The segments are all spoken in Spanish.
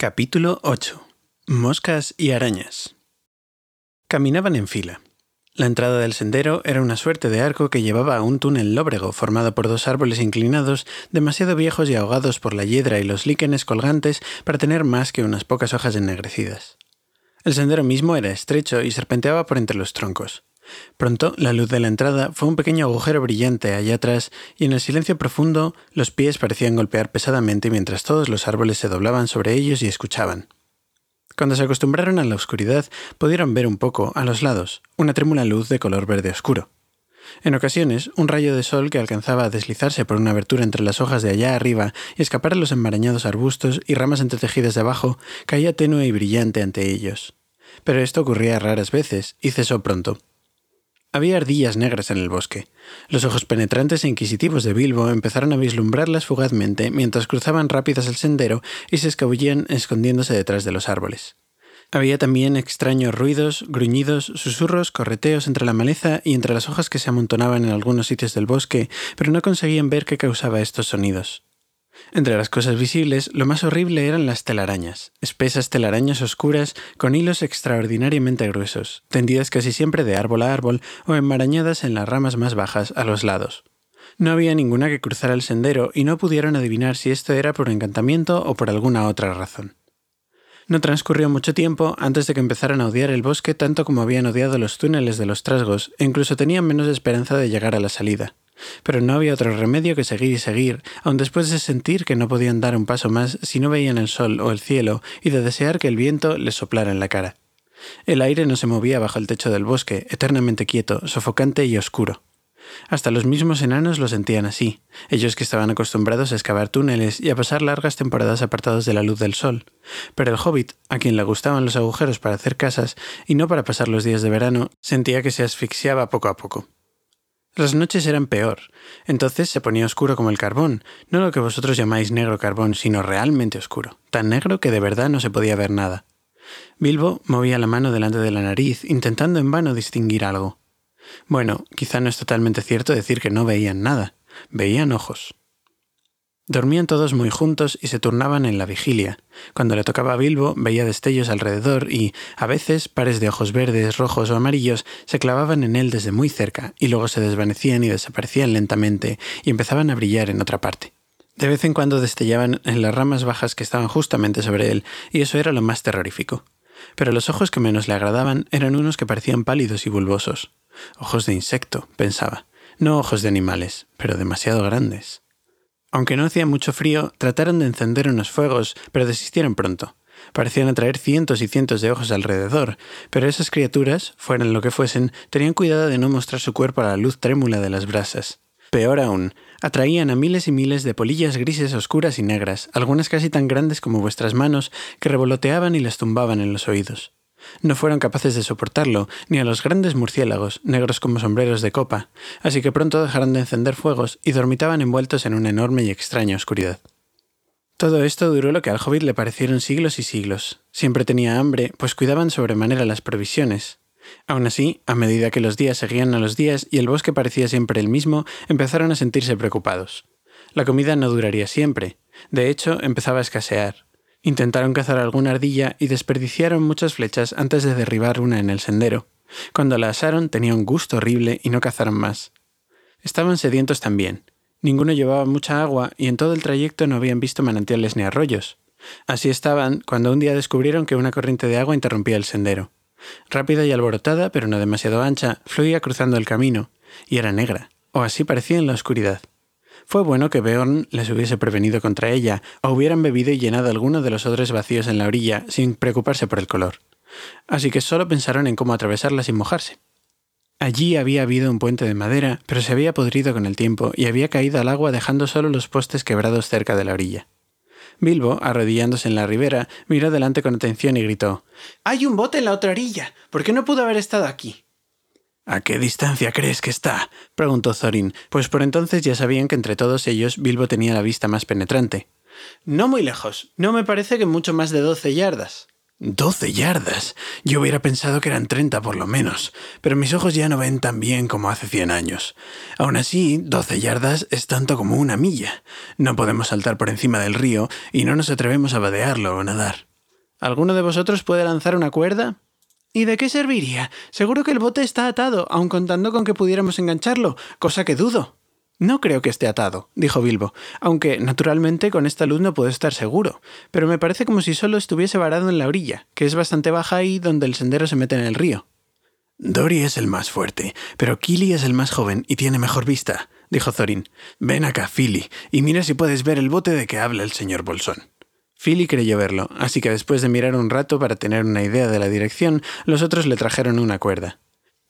Capítulo 8. Moscas y arañas. Caminaban en fila. La entrada del sendero era una suerte de arco que llevaba a un túnel lóbrego formado por dos árboles inclinados, demasiado viejos y ahogados por la hiedra y los líquenes colgantes para tener más que unas pocas hojas ennegrecidas. El sendero mismo era estrecho y serpenteaba por entre los troncos. Pronto la luz de la entrada fue un pequeño agujero brillante allá atrás y en el silencio profundo los pies parecían golpear pesadamente mientras todos los árboles se doblaban sobre ellos y escuchaban. Cuando se acostumbraron a la oscuridad, pudieron ver un poco, a los lados, una trémula luz de color verde oscuro. En ocasiones, un rayo de sol que alcanzaba a deslizarse por una abertura entre las hojas de allá arriba y escapar a los enmarañados arbustos y ramas entretejidas de abajo, caía tenue y brillante ante ellos. Pero esto ocurría raras veces y cesó pronto. Había ardillas negras en el bosque. Los ojos penetrantes e inquisitivos de Bilbo empezaron a vislumbrarlas fugazmente mientras cruzaban rápidas el sendero y se escabullían escondiéndose detrás de los árboles. Había también extraños ruidos, gruñidos, susurros, correteos entre la maleza y entre las hojas que se amontonaban en algunos sitios del bosque, pero no conseguían ver qué causaba estos sonidos. Entre las cosas visibles, lo más horrible eran las telarañas, espesas telarañas oscuras con hilos extraordinariamente gruesos, tendidas casi siempre de árbol a árbol o enmarañadas en las ramas más bajas a los lados. No había ninguna que cruzara el sendero y no pudieron adivinar si esto era por encantamiento o por alguna otra razón. No transcurrió mucho tiempo antes de que empezaran a odiar el bosque tanto como habían odiado los túneles de los trasgos e incluso tenían menos esperanza de llegar a la salida. Pero no había otro remedio que seguir y seguir, aun después de sentir que no podían dar un paso más si no veían el sol o el cielo y de desear que el viento les soplara en la cara. El aire no se movía bajo el techo del bosque, eternamente quieto, sofocante y oscuro. Hasta los mismos enanos lo sentían así, ellos que estaban acostumbrados a excavar túneles y a pasar largas temporadas apartados de la luz del sol. Pero el hobbit, a quien le gustaban los agujeros para hacer casas y no para pasar los días de verano, sentía que se asfixiaba poco a poco. Las noches eran peor. Entonces se ponía oscuro como el carbón, no lo que vosotros llamáis negro carbón, sino realmente oscuro, tan negro que de verdad no se podía ver nada. Bilbo movía la mano delante de la nariz, intentando en vano distinguir algo. Bueno, quizá no es totalmente cierto decir que no veían nada, veían ojos. Dormían todos muy juntos y se turnaban en la vigilia. Cuando le tocaba a Bilbo veía destellos alrededor y, a veces, pares de ojos verdes, rojos o amarillos se clavaban en él desde muy cerca y luego se desvanecían y desaparecían lentamente y empezaban a brillar en otra parte. De vez en cuando destellaban en las ramas bajas que estaban justamente sobre él, y eso era lo más terrorífico. Pero los ojos que menos le agradaban eran unos que parecían pálidos y bulbosos. Ojos de insecto, pensaba. No ojos de animales, pero demasiado grandes. Aunque no hacía mucho frío, trataron de encender unos fuegos, pero desistieron pronto. Parecían atraer cientos y cientos de ojos alrededor, pero esas criaturas, fueran lo que fuesen, tenían cuidado de no mostrar su cuerpo a la luz trémula de las brasas. Peor aún, atraían a miles y miles de polillas grises oscuras y negras, algunas casi tan grandes como vuestras manos, que revoloteaban y les tumbaban en los oídos. No fueron capaces de soportarlo, ni a los grandes murciélagos, negros como sombreros de copa, así que pronto dejaron de encender fuegos y dormitaban envueltos en una enorme y extraña oscuridad. Todo esto duró lo que al hobbit le parecieron siglos y siglos. Siempre tenía hambre, pues cuidaban sobremanera las provisiones. Aun así, a medida que los días seguían a los días y el bosque parecía siempre el mismo, empezaron a sentirse preocupados. La comida no duraría siempre. De hecho, empezaba a escasear. Intentaron cazar alguna ardilla y desperdiciaron muchas flechas antes de derribar una en el sendero. Cuando la asaron tenía un gusto horrible y no cazaron más. Estaban sedientos también. Ninguno llevaba mucha agua y en todo el trayecto no habían visto manantiales ni arroyos. Así estaban cuando un día descubrieron que una corriente de agua interrumpía el sendero. Rápida y alborotada, pero no demasiado ancha, fluía cruzando el camino, y era negra, o así parecía en la oscuridad. Fue bueno que Beorn les hubiese prevenido contra ella, o hubieran bebido y llenado alguno de los odres vacíos en la orilla, sin preocuparse por el color. Así que solo pensaron en cómo atravesarla sin mojarse. Allí había habido un puente de madera, pero se había podrido con el tiempo y había caído al agua dejando solo los postes quebrados cerca de la orilla. Bilbo, arrodillándose en la ribera, miró delante con atención y gritó Hay un bote en la otra orilla. ¿Por qué no pudo haber estado aquí? ¿A qué distancia crees que está? preguntó Thorin, pues por entonces ya sabían que entre todos ellos Bilbo tenía la vista más penetrante. No muy lejos. No me parece que mucho más de doce yardas. Doce yardas. Yo hubiera pensado que eran treinta por lo menos, pero mis ojos ya no ven tan bien como hace cien años. Aún así, doce yardas es tanto como una milla. No podemos saltar por encima del río y no nos atrevemos a vadearlo o nadar. ¿Alguno de vosotros puede lanzar una cuerda? ¿Y de qué serviría? Seguro que el bote está atado, aun contando con que pudiéramos engancharlo, cosa que dudo. No creo que esté atado, dijo Bilbo, aunque, naturalmente, con esta luz no puedo estar seguro, pero me parece como si solo estuviese varado en la orilla, que es bastante baja ahí donde el sendero se mete en el río. Dory es el más fuerte, pero Kili es el más joven y tiene mejor vista, dijo Thorin. Ven acá, Philly, y mira si puedes ver el bote de que habla el señor Bolsón. Philly creyó verlo, así que después de mirar un rato para tener una idea de la dirección, los otros le trajeron una cuerda.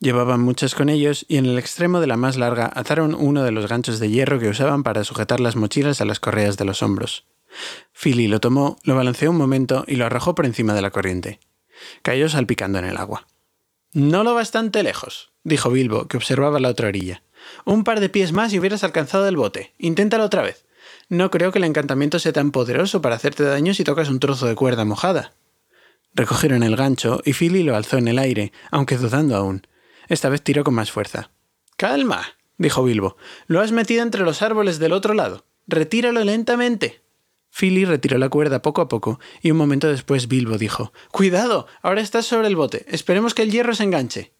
Llevaban muchas con ellos y en el extremo de la más larga ataron uno de los ganchos de hierro que usaban para sujetar las mochilas a las correas de los hombros. Philly lo tomó, lo balanceó un momento y lo arrojó por encima de la corriente. Cayó salpicando en el agua. No lo bastante lejos, dijo Bilbo, que observaba la otra orilla. Un par de pies más y hubieras alcanzado el bote. Inténtalo otra vez. No creo que el encantamiento sea tan poderoso para hacerte daño si tocas un trozo de cuerda mojada. Recogieron el gancho y Philly lo alzó en el aire, aunque dudando aún. Esta vez tiró con más fuerza. Calma, dijo Bilbo. Lo has metido entre los árboles del otro lado. Retíralo lentamente. Philly retiró la cuerda poco a poco y un momento después Bilbo dijo Cuidado, ahora estás sobre el bote. Esperemos que el hierro se enganche.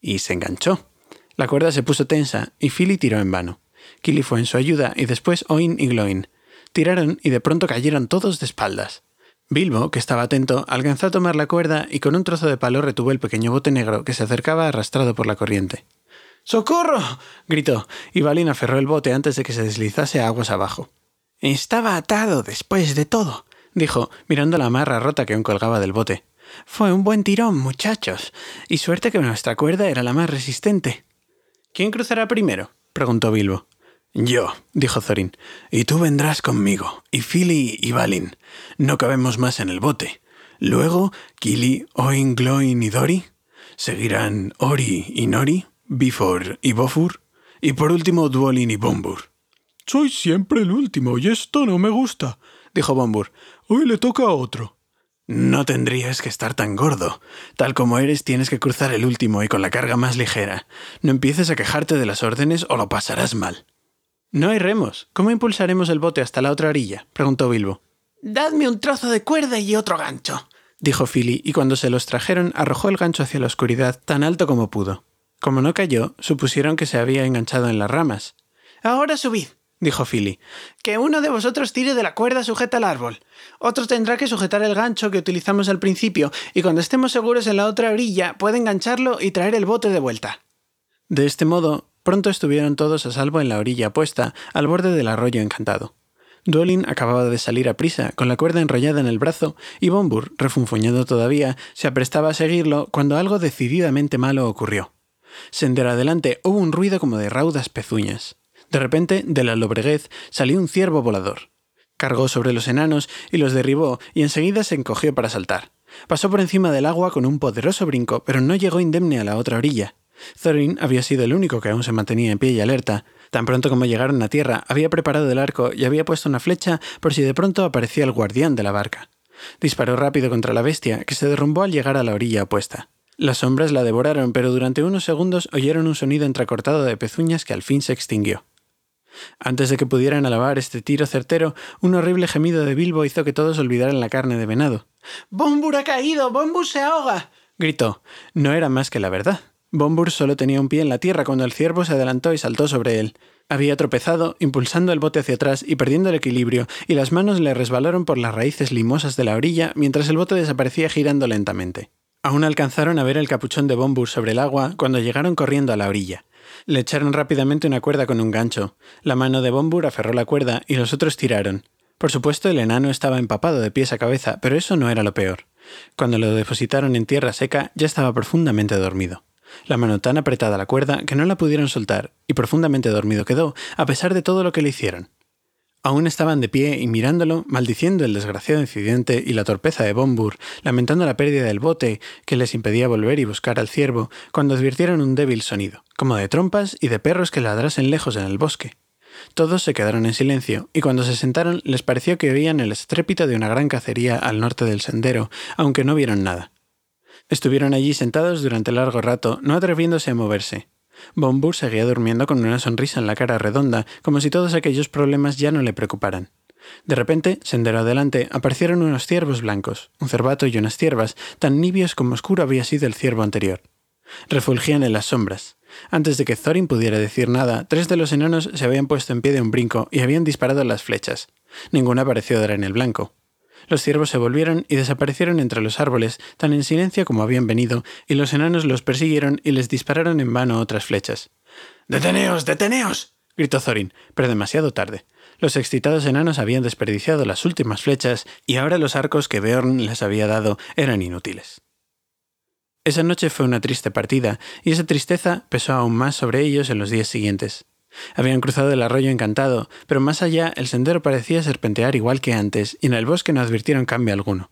Y se enganchó. La cuerda se puso tensa y Philly tiró en vano. Killy fue en su ayuda y después Oin y Gloin. Tiraron y de pronto cayeron todos de espaldas. Bilbo, que estaba atento, alcanzó a tomar la cuerda y con un trozo de palo retuvo el pequeño bote negro que se acercaba arrastrado por la corriente. ¡Socorro! gritó, y Balin aferró el bote antes de que se deslizase aguas abajo. Estaba atado después de todo, dijo, mirando la amarra rota que aún colgaba del bote. Fue un buen tirón, muchachos, y suerte que nuestra cuerda era la más resistente. ¿Quién cruzará primero? preguntó Bilbo. Yo, dijo Thorin, y tú vendrás conmigo, y Philly y Balin. No cabemos más en el bote. Luego, Kili, Oin, Gloin y Dori. Seguirán Ori y Nori, Bifor y Bofur. Y por último, Duolin y Bombur. Soy siempre el último, y esto no me gusta, dijo Bombur. Hoy le toca a otro. No tendrías que estar tan gordo. Tal como eres, tienes que cruzar el último y con la carga más ligera. No empieces a quejarte de las órdenes o lo pasarás mal. No hay remos. ¿Cómo impulsaremos el bote hasta la otra orilla? preguntó Bilbo. Dadme un trozo de cuerda y otro gancho, dijo Philly, y cuando se los trajeron arrojó el gancho hacia la oscuridad tan alto como pudo. Como no cayó, supusieron que se había enganchado en las ramas. Ahora subid, dijo Philly. Que uno de vosotros tire de la cuerda sujeta al árbol. Otro tendrá que sujetar el gancho que utilizamos al principio, y cuando estemos seguros en la otra orilla, puede engancharlo y traer el bote de vuelta. De este modo, Pronto estuvieron todos a salvo en la orilla opuesta, al borde del arroyo encantado. Duolin acababa de salir a prisa, con la cuerda enrollada en el brazo, y Bombur, refunfuñando todavía, se aprestaba a seguirlo cuando algo decididamente malo ocurrió. Sendero adelante hubo un ruido como de raudas pezuñas. De repente, de la lobreguez salió un ciervo volador. Cargó sobre los enanos y los derribó, y enseguida se encogió para saltar. Pasó por encima del agua con un poderoso brinco, pero no llegó indemne a la otra orilla. Thorin había sido el único que aún se mantenía en pie y alerta. Tan pronto como llegaron a tierra, había preparado el arco y había puesto una flecha por si de pronto aparecía el guardián de la barca. Disparó rápido contra la bestia, que se derrumbó al llegar a la orilla opuesta. Las sombras la devoraron, pero durante unos segundos oyeron un sonido entrecortado de pezuñas que al fin se extinguió. Antes de que pudieran alabar este tiro certero, un horrible gemido de Bilbo hizo que todos olvidaran la carne de venado. ¡Bombur ha caído! ¡Bombur se ahoga! gritó. No era más que la verdad. Bombur solo tenía un pie en la tierra cuando el ciervo se adelantó y saltó sobre él. Había tropezado, impulsando el bote hacia atrás y perdiendo el equilibrio, y las manos le resbalaron por las raíces limosas de la orilla mientras el bote desaparecía girando lentamente. Aún alcanzaron a ver el capuchón de Bombur sobre el agua cuando llegaron corriendo a la orilla. Le echaron rápidamente una cuerda con un gancho. La mano de Bombur aferró la cuerda y los otros tiraron. Por supuesto, el enano estaba empapado de pies a cabeza, pero eso no era lo peor. Cuando lo depositaron en tierra seca, ya estaba profundamente dormido la mano tan apretada a la cuerda que no la pudieron soltar, y profundamente dormido quedó, a pesar de todo lo que le hicieron. Aún estaban de pie y mirándolo, maldiciendo el desgraciado incidente y la torpeza de Bombur, lamentando la pérdida del bote que les impedía volver y buscar al ciervo, cuando advirtieron un débil sonido, como de trompas y de perros que ladrasen lejos en el bosque. Todos se quedaron en silencio, y cuando se sentaron les pareció que oían el estrépito de una gran cacería al norte del sendero, aunque no vieron nada. Estuvieron allí sentados durante largo rato, no atreviéndose a moverse. Bombur seguía durmiendo con una sonrisa en la cara redonda, como si todos aquellos problemas ya no le preocuparan. De repente, sendero adelante, aparecieron unos ciervos blancos, un cervato y unas ciervas, tan nibios como oscuro había sido el ciervo anterior. Refulgían en las sombras. Antes de que Thorin pudiera decir nada, tres de los enanos se habían puesto en pie de un brinco y habían disparado las flechas. Ninguna pareció dar en el blanco. Los ciervos se volvieron y desaparecieron entre los árboles, tan en silencio como habían venido, y los enanos los persiguieron y les dispararon en vano otras flechas. ¡Deteneos! ¡Deteneos! gritó Thorin, pero demasiado tarde. Los excitados enanos habían desperdiciado las últimas flechas y ahora los arcos que Beorn les había dado eran inútiles. Esa noche fue una triste partida, y esa tristeza pesó aún más sobre ellos en los días siguientes. Habían cruzado el arroyo encantado, pero más allá el sendero parecía serpentear igual que antes, y en el bosque no advirtieron cambio alguno.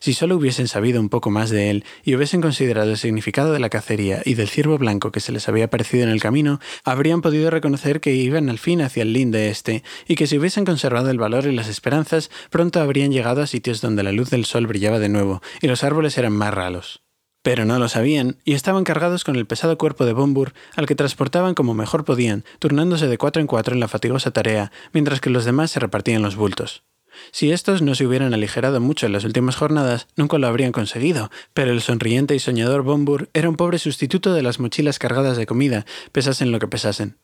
Si solo hubiesen sabido un poco más de él y hubiesen considerado el significado de la cacería y del ciervo blanco que se les había aparecido en el camino, habrían podido reconocer que iban al fin hacia el linde este, y que si hubiesen conservado el valor y las esperanzas, pronto habrían llegado a sitios donde la luz del sol brillaba de nuevo y los árboles eran más ralos. Pero no lo sabían, y estaban cargados con el pesado cuerpo de Bombur, al que transportaban como mejor podían, turnándose de cuatro en cuatro en la fatigosa tarea, mientras que los demás se repartían los bultos. Si estos no se hubieran aligerado mucho en las últimas jornadas, nunca lo habrían conseguido, pero el sonriente y soñador Bombur era un pobre sustituto de las mochilas cargadas de comida, pesasen lo que pesasen.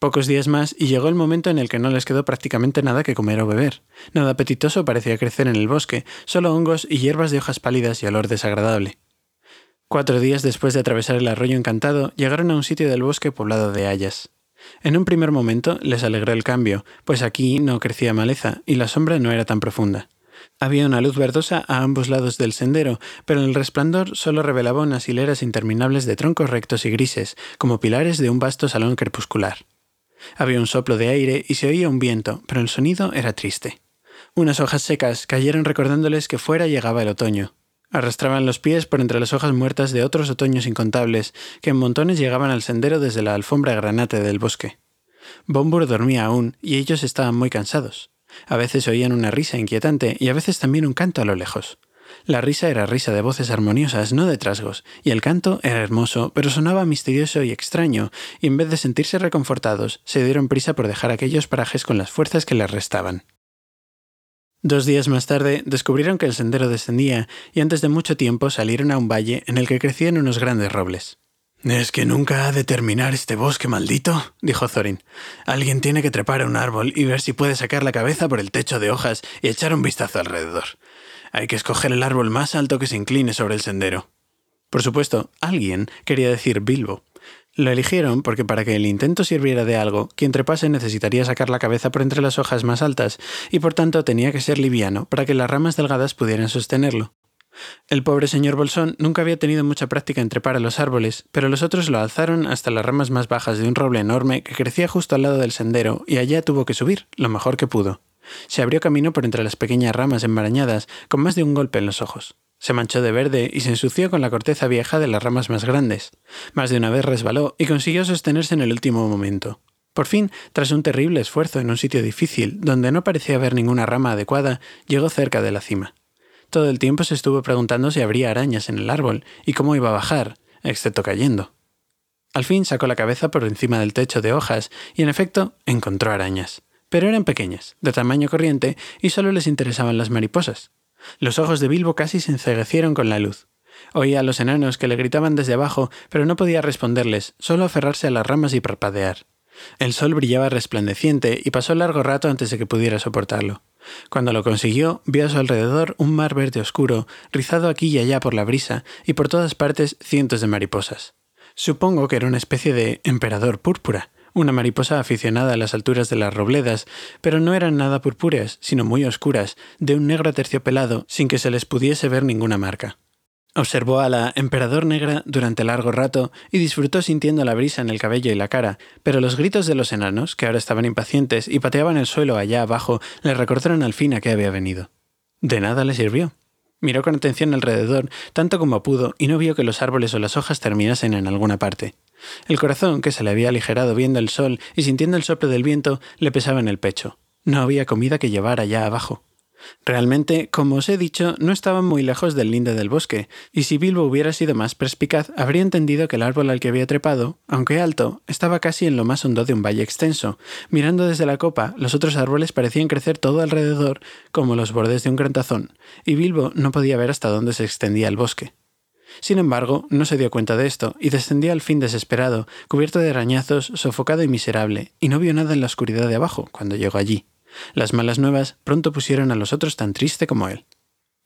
Pocos días más y llegó el momento en el que no les quedó prácticamente nada que comer o beber. Nada apetitoso parecía crecer en el bosque, solo hongos y hierbas de hojas pálidas y olor desagradable. Cuatro días después de atravesar el arroyo encantado, llegaron a un sitio del bosque poblado de hayas. En un primer momento les alegró el cambio, pues aquí no crecía maleza y la sombra no era tan profunda. Había una luz verdosa a ambos lados del sendero, pero el resplandor solo revelaba unas hileras interminables de troncos rectos y grises, como pilares de un vasto salón crepuscular. Había un soplo de aire y se oía un viento, pero el sonido era triste. Unas hojas secas cayeron recordándoles que fuera llegaba el otoño. Arrastraban los pies por entre las hojas muertas de otros otoños incontables, que en montones llegaban al sendero desde la alfombra granate del bosque. Bombur dormía aún, y ellos estaban muy cansados. A veces oían una risa inquietante y a veces también un canto a lo lejos. La risa era risa de voces armoniosas, no de trasgos, y el canto era hermoso, pero sonaba misterioso y extraño, y en vez de sentirse reconfortados, se dieron prisa por dejar aquellos parajes con las fuerzas que les restaban. Dos días más tarde descubrieron que el sendero descendía y antes de mucho tiempo salieron a un valle en el que crecían unos grandes robles. Es que nunca ha de terminar este bosque maldito, dijo Thorin. Alguien tiene que trepar a un árbol y ver si puede sacar la cabeza por el techo de hojas y echar un vistazo alrededor. Hay que escoger el árbol más alto que se incline sobre el sendero. Por supuesto, alguien quería decir Bilbo, lo eligieron porque para que el intento sirviera de algo, quien trepase necesitaría sacar la cabeza por entre las hojas más altas, y por tanto tenía que ser liviano para que las ramas delgadas pudieran sostenerlo. El pobre señor Bolsón nunca había tenido mucha práctica en trepar a los árboles, pero los otros lo alzaron hasta las ramas más bajas de un roble enorme que crecía justo al lado del sendero, y allá tuvo que subir, lo mejor que pudo. Se abrió camino por entre las pequeñas ramas enmarañadas, con más de un golpe en los ojos. Se manchó de verde y se ensució con la corteza vieja de las ramas más grandes. Más de una vez resbaló y consiguió sostenerse en el último momento. Por fin, tras un terrible esfuerzo en un sitio difícil, donde no parecía haber ninguna rama adecuada, llegó cerca de la cima. Todo el tiempo se estuvo preguntando si habría arañas en el árbol y cómo iba a bajar, excepto cayendo. Al fin sacó la cabeza por encima del techo de hojas y en efecto encontró arañas. Pero eran pequeñas, de tamaño corriente, y solo les interesaban las mariposas. Los ojos de Bilbo casi se enceguecieron con la luz. Oía a los enanos que le gritaban desde abajo, pero no podía responderles, solo aferrarse a las ramas y parpadear. El sol brillaba resplandeciente y pasó largo rato antes de que pudiera soportarlo. Cuando lo consiguió, vio a su alrededor un mar verde oscuro, rizado aquí y allá por la brisa, y por todas partes cientos de mariposas. Supongo que era una especie de emperador púrpura, una mariposa aficionada a las alturas de las robledas, pero no eran nada purpúreas, sino muy oscuras, de un negro terciopelado, sin que se les pudiese ver ninguna marca. Observó a la emperador negra durante largo rato y disfrutó sintiendo la brisa en el cabello y la cara, pero los gritos de los enanos, que ahora estaban impacientes y pateaban el suelo allá abajo, le recordaron al fin a qué había venido. De nada le sirvió. Miró con atención alrededor, tanto como pudo, y no vio que los árboles o las hojas terminasen en alguna parte. El corazón, que se le había aligerado viendo el sol y sintiendo el soplo del viento, le pesaba en el pecho. No había comida que llevar allá abajo. Realmente, como os he dicho, no estaban muy lejos del linde del bosque, y si Bilbo hubiera sido más perspicaz, habría entendido que el árbol al que había trepado, aunque alto, estaba casi en lo más hondo de un valle extenso. Mirando desde la copa, los otros árboles parecían crecer todo alrededor, como los bordes de un gran tazón, y Bilbo no podía ver hasta dónde se extendía el bosque. Sin embargo, no se dio cuenta de esto, y descendía al fin desesperado, cubierto de arañazos, sofocado y miserable, y no vio nada en la oscuridad de abajo cuando llegó allí. Las malas nuevas pronto pusieron a los otros tan triste como él.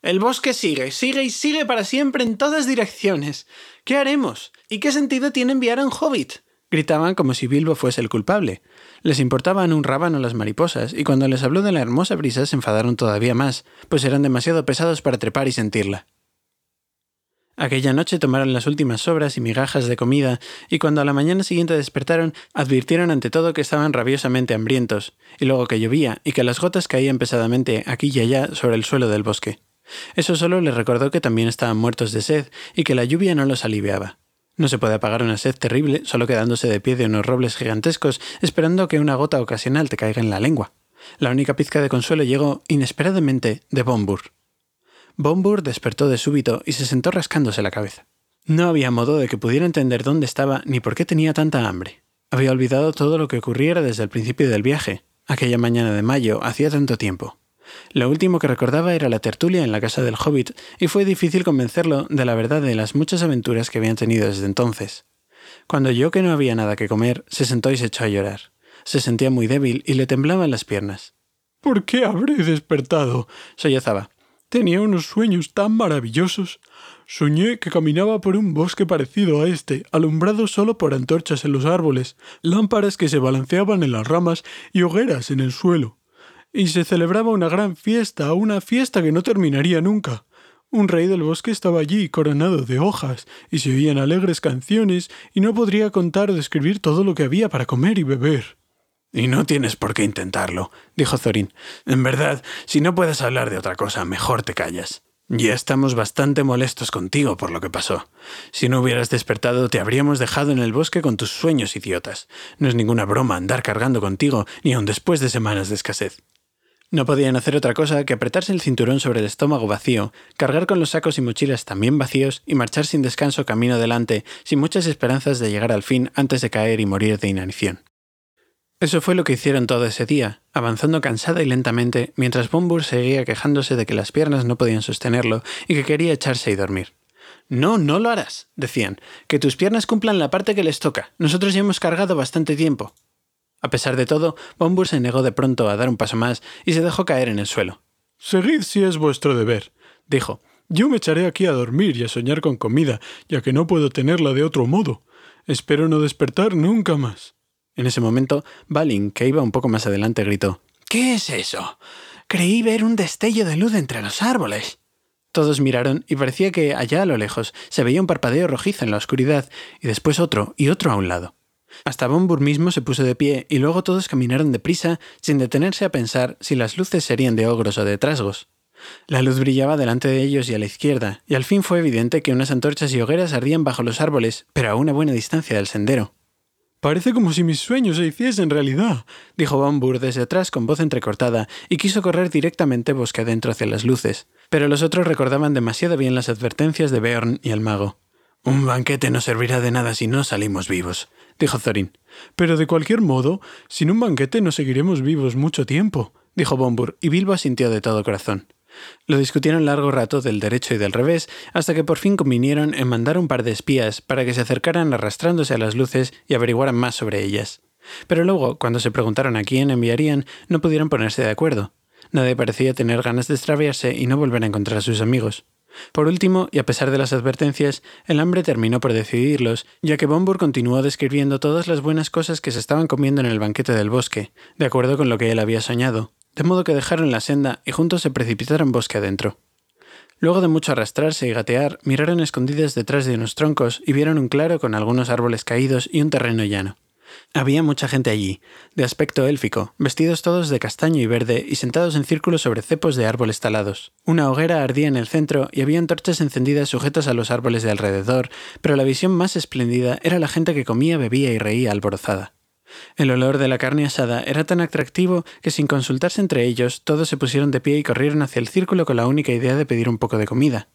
El bosque sigue, sigue y sigue para siempre en todas direcciones. ¿Qué haremos? ¿Y qué sentido tiene enviar a un hobbit? Gritaban como si Bilbo fuese el culpable. Les importaban un rábano las mariposas, y cuando les habló de la hermosa brisa se enfadaron todavía más, pues eran demasiado pesados para trepar y sentirla. Aquella noche tomaron las últimas sobras y migajas de comida, y cuando a la mañana siguiente despertaron, advirtieron ante todo que estaban rabiosamente hambrientos, y luego que llovía y que las gotas caían pesadamente aquí y allá sobre el suelo del bosque. Eso solo les recordó que también estaban muertos de sed y que la lluvia no los aliviaba. No se puede apagar una sed terrible solo quedándose de pie de unos robles gigantescos esperando que una gota ocasional te caiga en la lengua. La única pizca de consuelo llegó, inesperadamente, de Bombur. Bombur despertó de súbito y se sentó rascándose la cabeza. No había modo de que pudiera entender dónde estaba ni por qué tenía tanta hambre. Había olvidado todo lo que ocurriera desde el principio del viaje, aquella mañana de mayo, hacía tanto tiempo. Lo último que recordaba era la tertulia en la casa del hobbit, y fue difícil convencerlo de la verdad de las muchas aventuras que habían tenido desde entonces. Cuando oyó que no había nada que comer, se sentó y se echó a llorar. Se sentía muy débil y le temblaban las piernas. ¿Por qué habré despertado? sollozaba. Tenía unos sueños tan maravillosos. Soñé que caminaba por un bosque parecido a este, alumbrado solo por antorchas en los árboles, lámparas que se balanceaban en las ramas y hogueras en el suelo. Y se celebraba una gran fiesta, una fiesta que no terminaría nunca. Un rey del bosque estaba allí, coronado de hojas, y se oían alegres canciones, y no podría contar o describir todo lo que había para comer y beber. Y no tienes por qué intentarlo, dijo Thorin. En verdad, si no puedes hablar de otra cosa, mejor te callas. Ya estamos bastante molestos contigo por lo que pasó. Si no hubieras despertado, te habríamos dejado en el bosque con tus sueños idiotas. No es ninguna broma andar cargando contigo, ni aun después de semanas de escasez. No podían hacer otra cosa que apretarse el cinturón sobre el estómago vacío, cargar con los sacos y mochilas también vacíos y marchar sin descanso camino adelante, sin muchas esperanzas de llegar al fin antes de caer y morir de inanición. Eso fue lo que hicieron todo ese día, avanzando cansada y lentamente, mientras Bombur seguía quejándose de que las piernas no podían sostenerlo y que quería echarse y dormir. No, no lo harás, decían. Que tus piernas cumplan la parte que les toca. Nosotros ya hemos cargado bastante tiempo. A pesar de todo, Bombur se negó de pronto a dar un paso más y se dejó caer en el suelo. Seguid si es vuestro deber, dijo. Yo me echaré aquí a dormir y a soñar con comida, ya que no puedo tenerla de otro modo. Espero no despertar nunca más. En ese momento, Balin, que iba un poco más adelante, gritó ¿Qué es eso? Creí ver un destello de luz entre los árboles. Todos miraron y parecía que allá a lo lejos se veía un parpadeo rojizo en la oscuridad y después otro y otro a un lado. Hasta Bombur mismo se puso de pie y luego todos caminaron deprisa sin detenerse a pensar si las luces serían de ogros o de trasgos. La luz brillaba delante de ellos y a la izquierda, y al fin fue evidente que unas antorchas y hogueras ardían bajo los árboles, pero a una buena distancia del sendero. Parece como si mis sueños se hiciesen realidad, dijo Bombur desde atrás con voz entrecortada, y quiso correr directamente bosque adentro hacia las luces. Pero los otros recordaban demasiado bien las advertencias de Beorn y el mago. Un banquete no servirá de nada si no salimos vivos, dijo Thorin. Pero de cualquier modo, sin un banquete no seguiremos vivos mucho tiempo, dijo Bombur, y Bilbo asintió de todo corazón. Lo discutieron largo rato del derecho y del revés, hasta que por fin convinieron en mandar un par de espías para que se acercaran arrastrándose a las luces y averiguaran más sobre ellas. Pero luego, cuando se preguntaron a quién enviarían, no pudieron ponerse de acuerdo. Nadie parecía tener ganas de extraviarse y no volver a encontrar a sus amigos. Por último, y a pesar de las advertencias, el hambre terminó por decidirlos, ya que Bombur continuó describiendo todas las buenas cosas que se estaban comiendo en el banquete del bosque, de acuerdo con lo que él había soñado, de modo que dejaron la senda y juntos se precipitaron bosque adentro. Luego de mucho arrastrarse y gatear, miraron escondidas detrás de unos troncos y vieron un claro con algunos árboles caídos y un terreno llano. Había mucha gente allí, de aspecto élfico, vestidos todos de castaño y verde y sentados en círculo sobre cepos de árboles talados. Una hoguera ardía en el centro y había antorchas encendidas sujetas a los árboles de alrededor, pero la visión más espléndida era la gente que comía, bebía y reía alborozada. El olor de la carne asada era tan atractivo que sin consultarse entre ellos, todos se pusieron de pie y corrieron hacia el círculo con la única idea de pedir un poco de comida.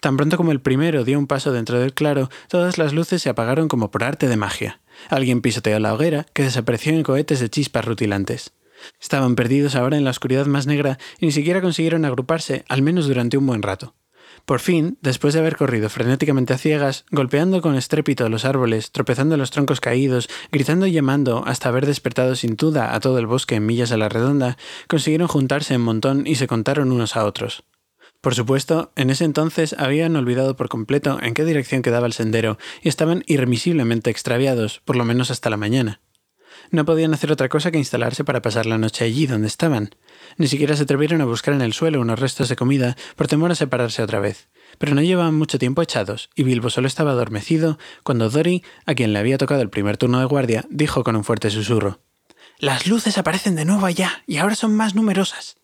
Tan pronto como el primero dio un paso dentro del claro, todas las luces se apagaron como por arte de magia. Alguien pisoteó la hoguera, que desapareció en cohetes de chispas rutilantes. Estaban perdidos ahora en la oscuridad más negra y ni siquiera consiguieron agruparse, al menos durante un buen rato. Por fin, después de haber corrido frenéticamente a ciegas, golpeando con estrépito los árboles, tropezando los troncos caídos, gritando y llamando hasta haber despertado sin duda a todo el bosque en millas a la redonda, consiguieron juntarse en montón y se contaron unos a otros. Por supuesto, en ese entonces habían olvidado por completo en qué dirección quedaba el sendero y estaban irremisiblemente extraviados, por lo menos hasta la mañana. No podían hacer otra cosa que instalarse para pasar la noche allí donde estaban. Ni siquiera se atrevieron a buscar en el suelo unos restos de comida por temor a separarse otra vez. Pero no llevaban mucho tiempo echados, y Bilbo solo estaba adormecido cuando Dory, a quien le había tocado el primer turno de guardia, dijo con un fuerte susurro Las luces aparecen de nuevo allá, y ahora son más numerosas.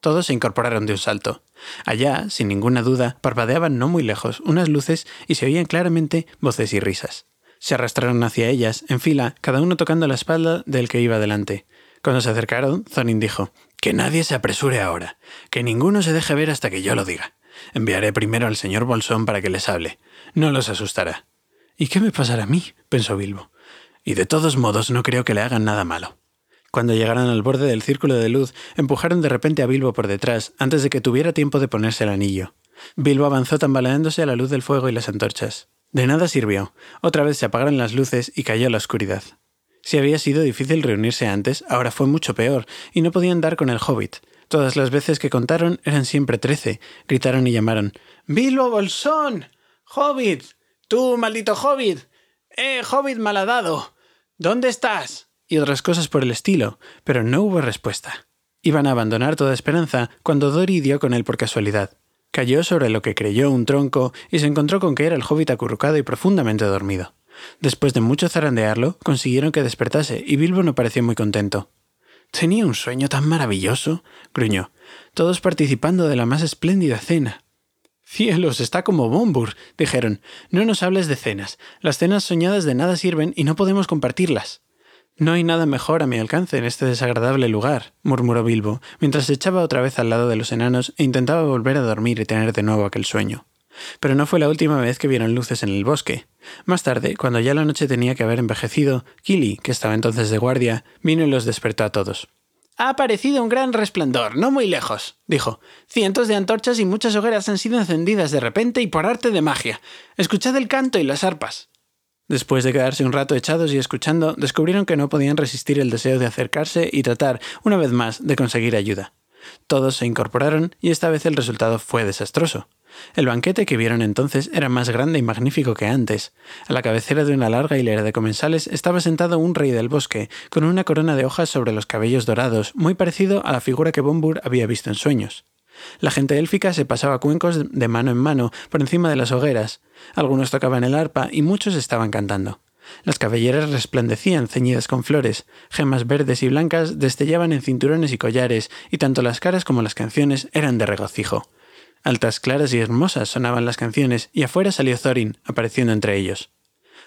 Todos se incorporaron de un salto. Allá, sin ninguna duda, parpadeaban no muy lejos unas luces y se oían claramente voces y risas. Se arrastraron hacia ellas, en fila, cada uno tocando la espalda del que iba delante. Cuando se acercaron, Zonin dijo, Que nadie se apresure ahora, que ninguno se deje ver hasta que yo lo diga. Enviaré primero al señor Bolsón para que les hable. No los asustará. ¿Y qué me pasará a mí? pensó Bilbo. Y de todos modos no creo que le hagan nada malo. Cuando llegaron al borde del círculo de luz, empujaron de repente a Bilbo por detrás, antes de que tuviera tiempo de ponerse el anillo. Bilbo avanzó tambaleándose a la luz del fuego y las antorchas. De nada sirvió. Otra vez se apagaron las luces y cayó la oscuridad. Si había sido difícil reunirse antes, ahora fue mucho peor, y no podían dar con el hobbit. Todas las veces que contaron eran siempre trece. Gritaron y llamaron Bilbo Bolsón. Hobbit. Tú, maldito hobbit. Eh, hobbit malhadado. ¿Dónde estás? y otras cosas por el estilo, pero no hubo respuesta. Iban a abandonar toda esperanza cuando Dory dio con él por casualidad. Cayó sobre lo que creyó un tronco y se encontró con que era el hobbit acurrucado y profundamente dormido. Después de mucho zarandearlo, consiguieron que despertase y Bilbo no pareció muy contento. Tenía un sueño tan maravilloso, gruñó, todos participando de la más espléndida cena. Cielos, está como Bombur, dijeron. No nos hables de cenas. Las cenas soñadas de nada sirven y no podemos compartirlas. No hay nada mejor a mi alcance en este desagradable lugar, murmuró Bilbo, mientras se echaba otra vez al lado de los enanos e intentaba volver a dormir y tener de nuevo aquel sueño. Pero no fue la última vez que vieron luces en el bosque. Más tarde, cuando ya la noche tenía que haber envejecido, Kili, que estaba entonces de guardia, vino y los despertó a todos. Ha aparecido un gran resplandor, no muy lejos, dijo. Cientos de antorchas y muchas hogueras han sido encendidas de repente y por arte de magia. Escuchad el canto y las arpas. Después de quedarse un rato echados y escuchando, descubrieron que no podían resistir el deseo de acercarse y tratar, una vez más, de conseguir ayuda. Todos se incorporaron y esta vez el resultado fue desastroso. El banquete que vieron entonces era más grande y magnífico que antes. A la cabecera de una larga hilera de comensales estaba sentado un rey del bosque, con una corona de hojas sobre los cabellos dorados, muy parecido a la figura que Bombur había visto en sueños. La gente élfica se pasaba cuencos de mano en mano por encima de las hogueras. Algunos tocaban el arpa y muchos estaban cantando. Las cabelleras resplandecían ceñidas con flores, gemas verdes y blancas destellaban en cinturones y collares, y tanto las caras como las canciones eran de regocijo. Altas, claras y hermosas sonaban las canciones, y afuera salió Thorin, apareciendo entre ellos.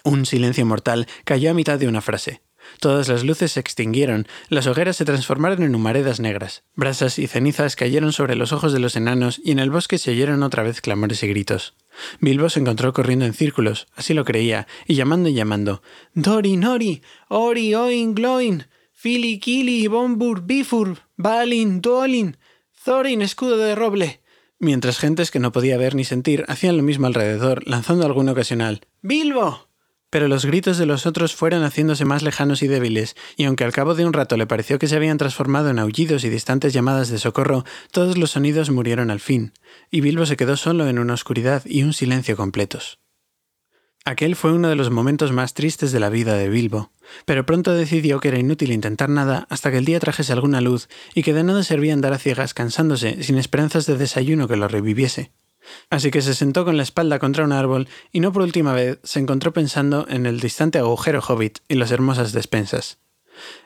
Un silencio mortal cayó a mitad de una frase. Todas las luces se extinguieron, las hogueras se transformaron en humaredas negras, brasas y cenizas cayeron sobre los ojos de los enanos y en el bosque se oyeron otra vez clamores y gritos. Bilbo se encontró corriendo en círculos, así lo creía, y llamando y llamando Dori, Nori, Ori, Oin, Gloin, Fili, Kili, Bombur, Bifur, Balin, Duolin, Thorin, escudo de roble. Mientras gentes que no podía ver ni sentir hacían lo mismo alrededor, lanzando algún ocasional ¡Bilbo! Pero los gritos de los otros fueron haciéndose más lejanos y débiles, y aunque al cabo de un rato le pareció que se habían transformado en aullidos y distantes llamadas de socorro, todos los sonidos murieron al fin, y Bilbo se quedó solo en una oscuridad y un silencio completos. Aquel fue uno de los momentos más tristes de la vida de Bilbo, pero pronto decidió que era inútil intentar nada hasta que el día trajese alguna luz y que de nada servía andar a ciegas cansándose sin esperanzas de desayuno que lo reviviese. Así que se sentó con la espalda contra un árbol y no por última vez se encontró pensando en el distante agujero hobbit y las hermosas despensas.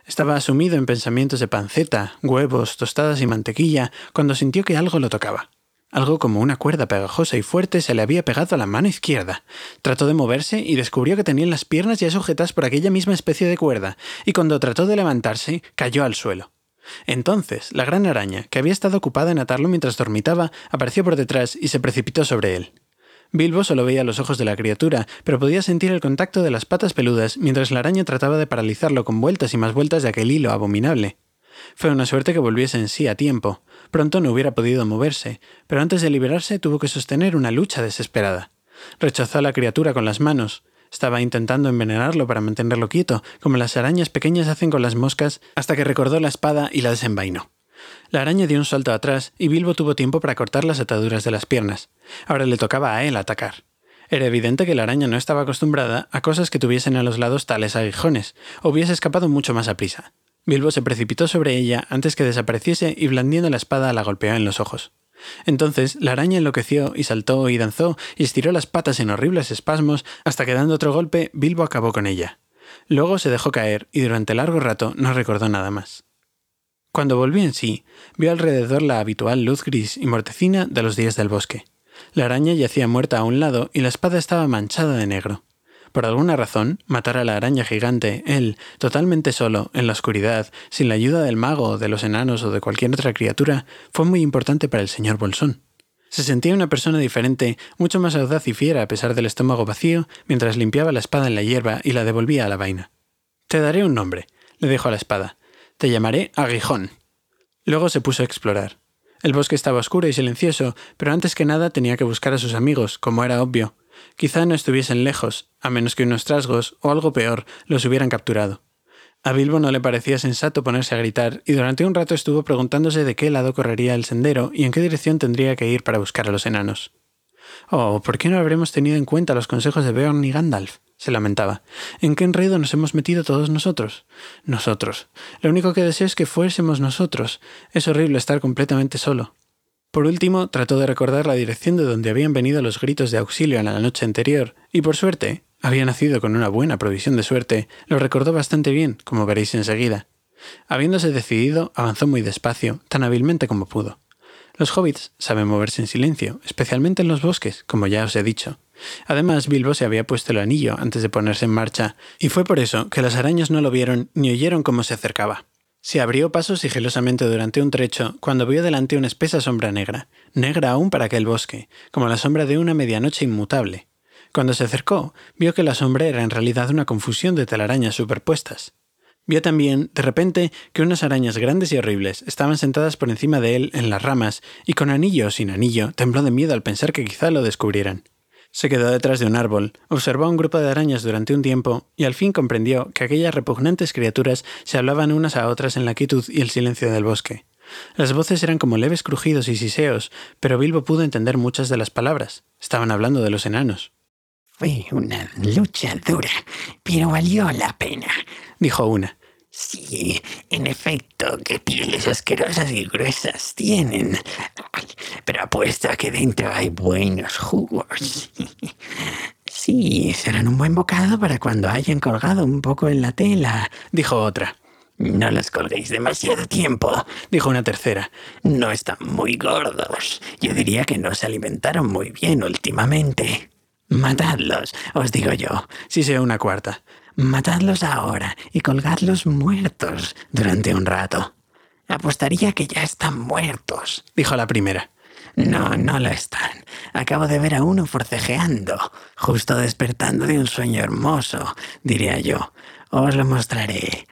Estaba sumido en pensamientos de panceta, huevos, tostadas y mantequilla cuando sintió que algo lo tocaba. Algo como una cuerda pegajosa y fuerte se le había pegado a la mano izquierda. Trató de moverse y descubrió que tenía las piernas ya sujetas por aquella misma especie de cuerda, y cuando trató de levantarse, cayó al suelo. Entonces, la gran araña, que había estado ocupada en atarlo mientras dormitaba, apareció por detrás y se precipitó sobre él. Bilbo solo veía los ojos de la criatura, pero podía sentir el contacto de las patas peludas mientras la araña trataba de paralizarlo con vueltas y más vueltas de aquel hilo abominable. Fue una suerte que volviese en sí a tiempo. Pronto no hubiera podido moverse, pero antes de liberarse tuvo que sostener una lucha desesperada. Rechazó a la criatura con las manos. Estaba intentando envenenarlo para mantenerlo quieto, como las arañas pequeñas hacen con las moscas, hasta que recordó la espada y la desenvainó. La araña dio un salto atrás y Bilbo tuvo tiempo para cortar las ataduras de las piernas. Ahora le tocaba a él atacar. Era evidente que la araña no estaba acostumbrada a cosas que tuviesen a los lados tales aguijones, o hubiese escapado mucho más a prisa. Bilbo se precipitó sobre ella antes que desapareciese y blandiendo la espada la golpeó en los ojos. Entonces la araña enloqueció y saltó y danzó y estiró las patas en horribles espasmos hasta que dando otro golpe Bilbo acabó con ella. Luego se dejó caer y durante largo rato no recordó nada más. Cuando volvió en sí, vio alrededor la habitual luz gris y mortecina de los días del bosque. La araña yacía muerta a un lado y la espada estaba manchada de negro. Por alguna razón, matar a la araña gigante, él, totalmente solo, en la oscuridad, sin la ayuda del mago, de los enanos o de cualquier otra criatura, fue muy importante para el señor Bolsón. Se sentía una persona diferente, mucho más audaz y fiera a pesar del estómago vacío, mientras limpiaba la espada en la hierba y la devolvía a la vaina. Te daré un nombre, le dijo a la espada. Te llamaré Aguijón. Luego se puso a explorar. El bosque estaba oscuro y silencioso, pero antes que nada tenía que buscar a sus amigos, como era obvio. Quizá no estuviesen lejos, a menos que unos trasgos, o algo peor, los hubieran capturado. A Bilbo no le parecía sensato ponerse a gritar, y durante un rato estuvo preguntándose de qué lado correría el sendero y en qué dirección tendría que ir para buscar a los enanos. Oh, ¿por qué no habremos tenido en cuenta los consejos de Beorn y Gandalf? se lamentaba. ¿En qué enredo nos hemos metido todos nosotros? Nosotros. Lo único que deseo es que fuésemos nosotros. Es horrible estar completamente solo. Por último, trató de recordar la dirección de donde habían venido los gritos de auxilio en la noche anterior, y por suerte, había nacido con una buena provisión de suerte, lo recordó bastante bien, como veréis enseguida. Habiéndose decidido, avanzó muy despacio, tan hábilmente como pudo. Los hobbits saben moverse en silencio, especialmente en los bosques, como ya os he dicho. Además, Bilbo se había puesto el anillo antes de ponerse en marcha, y fue por eso que las arañas no lo vieron ni oyeron cómo se acercaba. Se abrió paso sigilosamente durante un trecho cuando vio delante una espesa sombra negra, negra aún para aquel bosque, como la sombra de una medianoche inmutable. Cuando se acercó, vio que la sombra era en realidad una confusión de telarañas superpuestas. Vio también, de repente, que unas arañas grandes y horribles estaban sentadas por encima de él en las ramas, y con anillo o sin anillo, tembló de miedo al pensar que quizá lo descubrieran. Se quedó detrás de un árbol, observó a un grupo de arañas durante un tiempo y al fin comprendió que aquellas repugnantes criaturas se hablaban unas a otras en la quietud y el silencio del bosque. Las voces eran como leves crujidos y siseos, pero Bilbo pudo entender muchas de las palabras. Estaban hablando de los enanos. Fue una lucha dura, pero valió la pena, dijo una. Sí, en efecto, qué pieles asquerosas y gruesas tienen. Pero apuesto a que dentro hay buenos jugos. Sí, serán un buen bocado para cuando hayan colgado un poco en la tela, dijo otra. No los colguéis demasiado tiempo, dijo una tercera. No están muy gordos. Yo diría que no se alimentaron muy bien últimamente. Matadlos, os digo yo, si sea una cuarta. Matadlos ahora y colgadlos muertos durante un rato. Apostaría que ya están muertos, dijo la primera. No, no lo están. Acabo de ver a uno forcejeando, justo despertando de un sueño hermoso, diría yo. Os lo mostraré.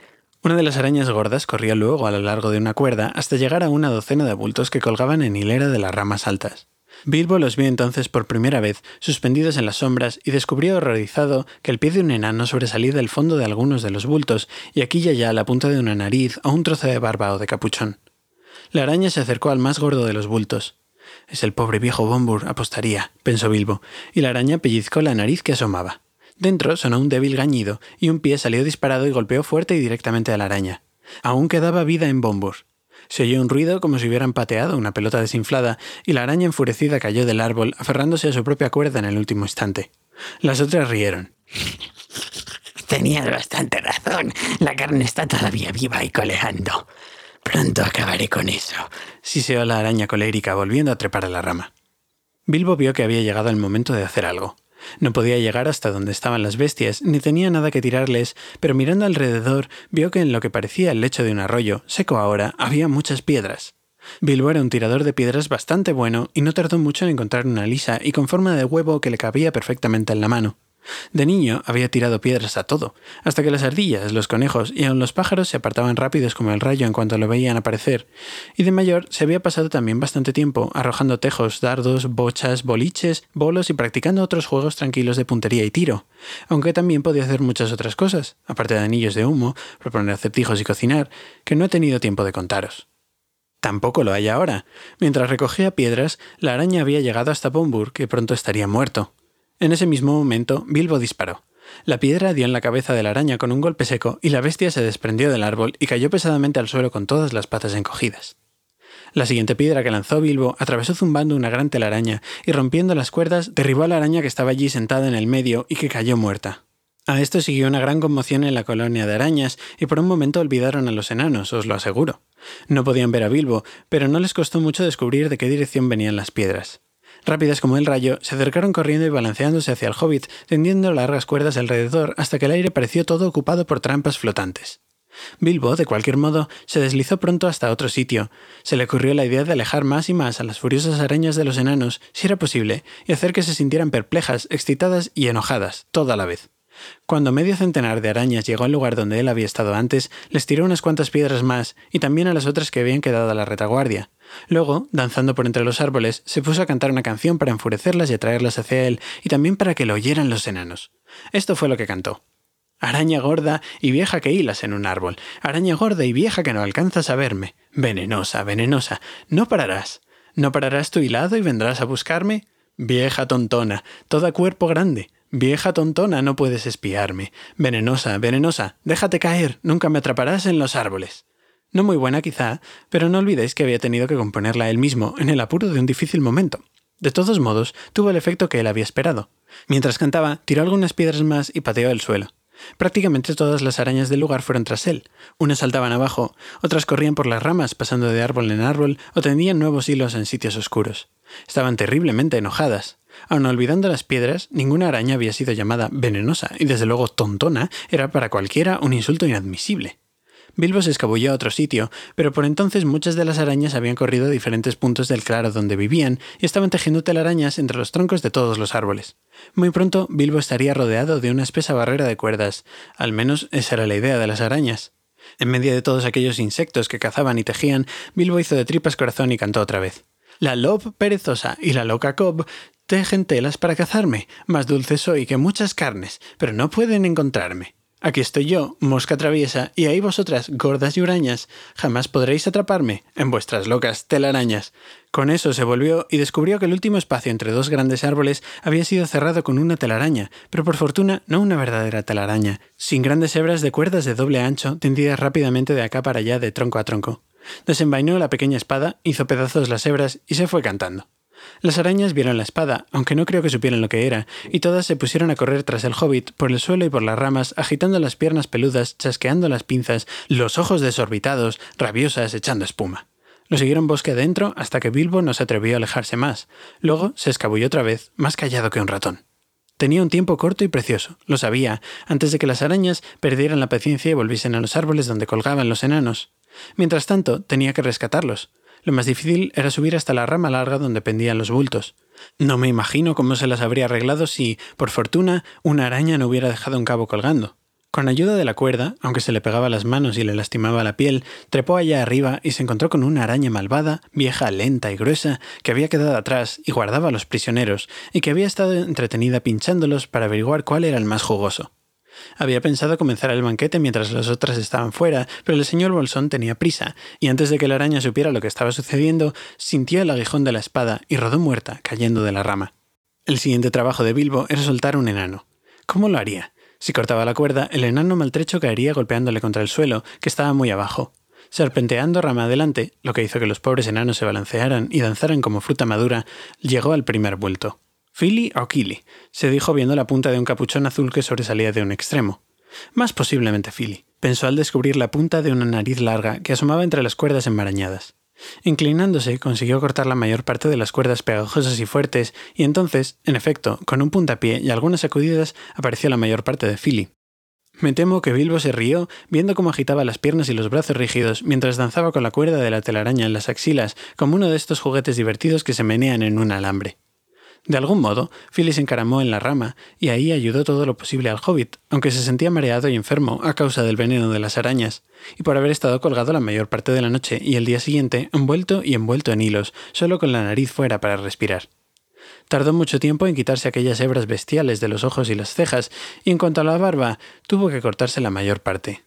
Una de las arañas gordas corría luego a lo largo de una cuerda hasta llegar a una docena de bultos que colgaban en hilera de las ramas altas. Bilbo los vio entonces por primera vez, suspendidos en las sombras, y descubrió horrorizado que el pie de un enano sobresalía del fondo de algunos de los bultos, y aquí y allá la punta de una nariz o un trozo de barba o de capuchón. La araña se acercó al más gordo de los bultos. Es el pobre viejo Bombur, apostaría, pensó Bilbo, y la araña pellizcó la nariz que asomaba. Dentro sonó un débil gañido, y un pie salió disparado y golpeó fuerte y directamente a la araña. Aún quedaba vida en Bombur. Se oyó un ruido como si hubieran pateado una pelota desinflada, y la araña enfurecida cayó del árbol, aferrándose a su propia cuerda en el último instante. Las otras rieron. Tenías bastante razón. La carne está todavía viva y coleando. Pronto acabaré con eso. Siseó la araña colérica, volviendo a trepar a la rama. Bilbo vio que había llegado el momento de hacer algo. No podía llegar hasta donde estaban las bestias, ni tenía nada que tirarles, pero mirando alrededor vio que en lo que parecía el lecho de un arroyo, seco ahora, había muchas piedras. Bilbo era un tirador de piedras bastante bueno y no tardó mucho en encontrar una lisa y con forma de huevo que le cabía perfectamente en la mano. De niño había tirado piedras a todo, hasta que las ardillas, los conejos y aun los pájaros se apartaban rápidos como el rayo en cuanto lo veían aparecer, y de mayor se había pasado también bastante tiempo arrojando tejos, dardos, bochas, boliches, bolos y practicando otros juegos tranquilos de puntería y tiro, aunque también podía hacer muchas otras cosas, aparte de anillos de humo, proponer acertijos y cocinar, que no he tenido tiempo de contaros. Tampoco lo hay ahora. Mientras recogía piedras, la araña había llegado hasta Bombur, que pronto estaría muerto. En ese mismo momento, Bilbo disparó. La piedra dio en la cabeza de la araña con un golpe seco y la bestia se desprendió del árbol y cayó pesadamente al suelo con todas las patas encogidas. La siguiente piedra que lanzó Bilbo atravesó zumbando una gran telaraña y rompiendo las cuerdas derribó a la araña que estaba allí sentada en el medio y que cayó muerta. A esto siguió una gran conmoción en la colonia de arañas y por un momento olvidaron a los enanos, os lo aseguro. No podían ver a Bilbo, pero no les costó mucho descubrir de qué dirección venían las piedras. Rápidas como el rayo, se acercaron corriendo y balanceándose hacia el hobbit, tendiendo largas cuerdas alrededor hasta que el aire pareció todo ocupado por trampas flotantes. Bilbo, de cualquier modo, se deslizó pronto hasta otro sitio. Se le ocurrió la idea de alejar más y más a las furiosas arañas de los enanos, si era posible, y hacer que se sintieran perplejas, excitadas y enojadas, toda la vez. Cuando medio centenar de arañas llegó al lugar donde él había estado antes, les tiró unas cuantas piedras más y también a las otras que habían quedado a la retaguardia. Luego, danzando por entre los árboles, se puso a cantar una canción para enfurecerlas y atraerlas hacia él, y también para que lo oyeran los enanos. Esto fue lo que cantó. Araña gorda y vieja que hilas en un árbol, araña gorda y vieja que no alcanzas a verme, venenosa, venenosa, no pararás. ¿No pararás tu hilado y vendrás a buscarme? Vieja tontona, toda cuerpo grande, vieja tontona, no puedes espiarme. Venenosa, venenosa, déjate caer, nunca me atraparás en los árboles. No muy buena quizá, pero no olvidéis que había tenido que componerla él mismo en el apuro de un difícil momento. De todos modos, tuvo el efecto que él había esperado. Mientras cantaba, tiró algunas piedras más y pateó el suelo. Prácticamente todas las arañas del lugar fueron tras él. Unas saltaban abajo, otras corrían por las ramas pasando de árbol en árbol o tendían nuevos hilos en sitios oscuros. Estaban terriblemente enojadas. Aun olvidando las piedras, ninguna araña había sido llamada venenosa y desde luego tontona era para cualquiera un insulto inadmisible. Bilbo se escabulló a otro sitio, pero por entonces muchas de las arañas habían corrido a diferentes puntos del claro donde vivían y estaban tejiendo telarañas entre los troncos de todos los árboles. Muy pronto Bilbo estaría rodeado de una espesa barrera de cuerdas, al menos esa era la idea de las arañas. En medio de todos aquellos insectos que cazaban y tejían, Bilbo hizo de tripas corazón y cantó otra vez. La lob perezosa y la loca cob tejen telas para cazarme, más dulce soy que muchas carnes, pero no pueden encontrarme. Aquí estoy yo, mosca traviesa, y ahí vosotras, gordas y hurañas, jamás podréis atraparme en vuestras locas telarañas. Con eso se volvió y descubrió que el último espacio entre dos grandes árboles había sido cerrado con una telaraña, pero por fortuna no una verdadera telaraña, sin grandes hebras de cuerdas de doble ancho tendidas rápidamente de acá para allá de tronco a tronco. Desenvainó la pequeña espada, hizo pedazos las hebras y se fue cantando. Las arañas vieron la espada, aunque no creo que supieran lo que era, y todas se pusieron a correr tras el hobbit por el suelo y por las ramas, agitando las piernas peludas, chasqueando las pinzas, los ojos desorbitados, rabiosas, echando espuma. Lo siguieron bosque adentro hasta que Bilbo no se atrevió a alejarse más. Luego se escabulló otra vez, más callado que un ratón. Tenía un tiempo corto y precioso, lo sabía, antes de que las arañas perdieran la paciencia y volviesen a los árboles donde colgaban los enanos. Mientras tanto, tenía que rescatarlos. Lo más difícil era subir hasta la rama larga donde pendían los bultos. No me imagino cómo se las habría arreglado si, por fortuna, una araña no hubiera dejado un cabo colgando. Con ayuda de la cuerda, aunque se le pegaba las manos y le lastimaba la piel, trepó allá arriba y se encontró con una araña malvada, vieja, lenta y gruesa, que había quedado atrás y guardaba a los prisioneros, y que había estado entretenida pinchándolos para averiguar cuál era el más jugoso. Había pensado comenzar el banquete mientras las otras estaban fuera, pero el señor Bolsón tenía prisa, y antes de que la araña supiera lo que estaba sucediendo, sintió el aguijón de la espada y rodó muerta, cayendo de la rama. El siguiente trabajo de Bilbo era soltar un enano. ¿Cómo lo haría? Si cortaba la cuerda, el enano maltrecho caería golpeándole contra el suelo, que estaba muy abajo. Serpenteando rama adelante, lo que hizo que los pobres enanos se balancearan y danzaran como fruta madura, llegó al primer vuelto. Philly o Kili, se dijo viendo la punta de un capuchón azul que sobresalía de un extremo. Más posiblemente Philly, pensó al descubrir la punta de una nariz larga que asomaba entre las cuerdas enmarañadas. Inclinándose, consiguió cortar la mayor parte de las cuerdas pegajosas y fuertes, y entonces, en efecto, con un puntapié y algunas sacudidas, apareció la mayor parte de Philly. Me temo que Bilbo se rió viendo cómo agitaba las piernas y los brazos rígidos mientras danzaba con la cuerda de la telaraña en las axilas, como uno de estos juguetes divertidos que se menean en un alambre. De algún modo, Philly se encaramó en la rama y ahí ayudó todo lo posible al hobbit, aunque se sentía mareado y enfermo a causa del veneno de las arañas, y por haber estado colgado la mayor parte de la noche y el día siguiente envuelto y envuelto en hilos, solo con la nariz fuera para respirar. Tardó mucho tiempo en quitarse aquellas hebras bestiales de los ojos y las cejas, y en cuanto a la barba, tuvo que cortarse la mayor parte.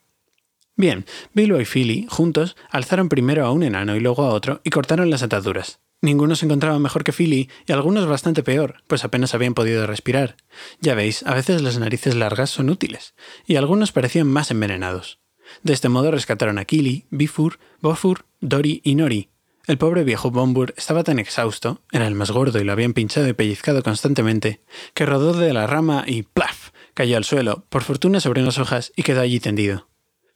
Bien, Bilbo y Philly, juntos, alzaron primero a un enano y luego a otro y cortaron las ataduras. Ninguno se encontraba mejor que Philly y algunos bastante peor, pues apenas habían podido respirar. Ya veis, a veces las narices largas son útiles, y algunos parecían más envenenados. De este modo rescataron a Kili, Bifur, Bofur, Dori y Nori, el pobre viejo Bombur estaba tan exhausto, era el más gordo y lo habían pinchado y pellizcado constantemente, que rodó de la rama y ¡plaf! cayó al suelo, por fortuna sobre unas hojas, y quedó allí tendido.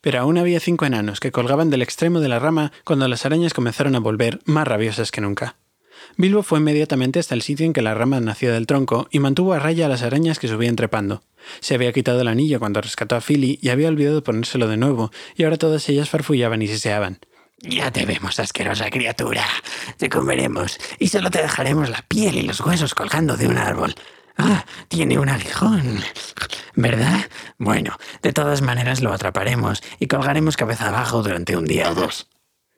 Pero aún había cinco enanos que colgaban del extremo de la rama cuando las arañas comenzaron a volver más rabiosas que nunca. Bilbo fue inmediatamente hasta el sitio en que la rama nació del tronco y mantuvo a raya a las arañas que subían trepando. Se había quitado el anillo cuando rescató a Philly y había olvidado ponérselo de nuevo, y ahora todas ellas farfullaban y siseaban. Ya te vemos, asquerosa criatura. Te comeremos y solo te dejaremos la piel y los huesos colgando de un árbol. Ah, tiene un aguijón. ¿Verdad? Bueno, de todas maneras lo atraparemos y colgaremos cabeza abajo durante un día o dos.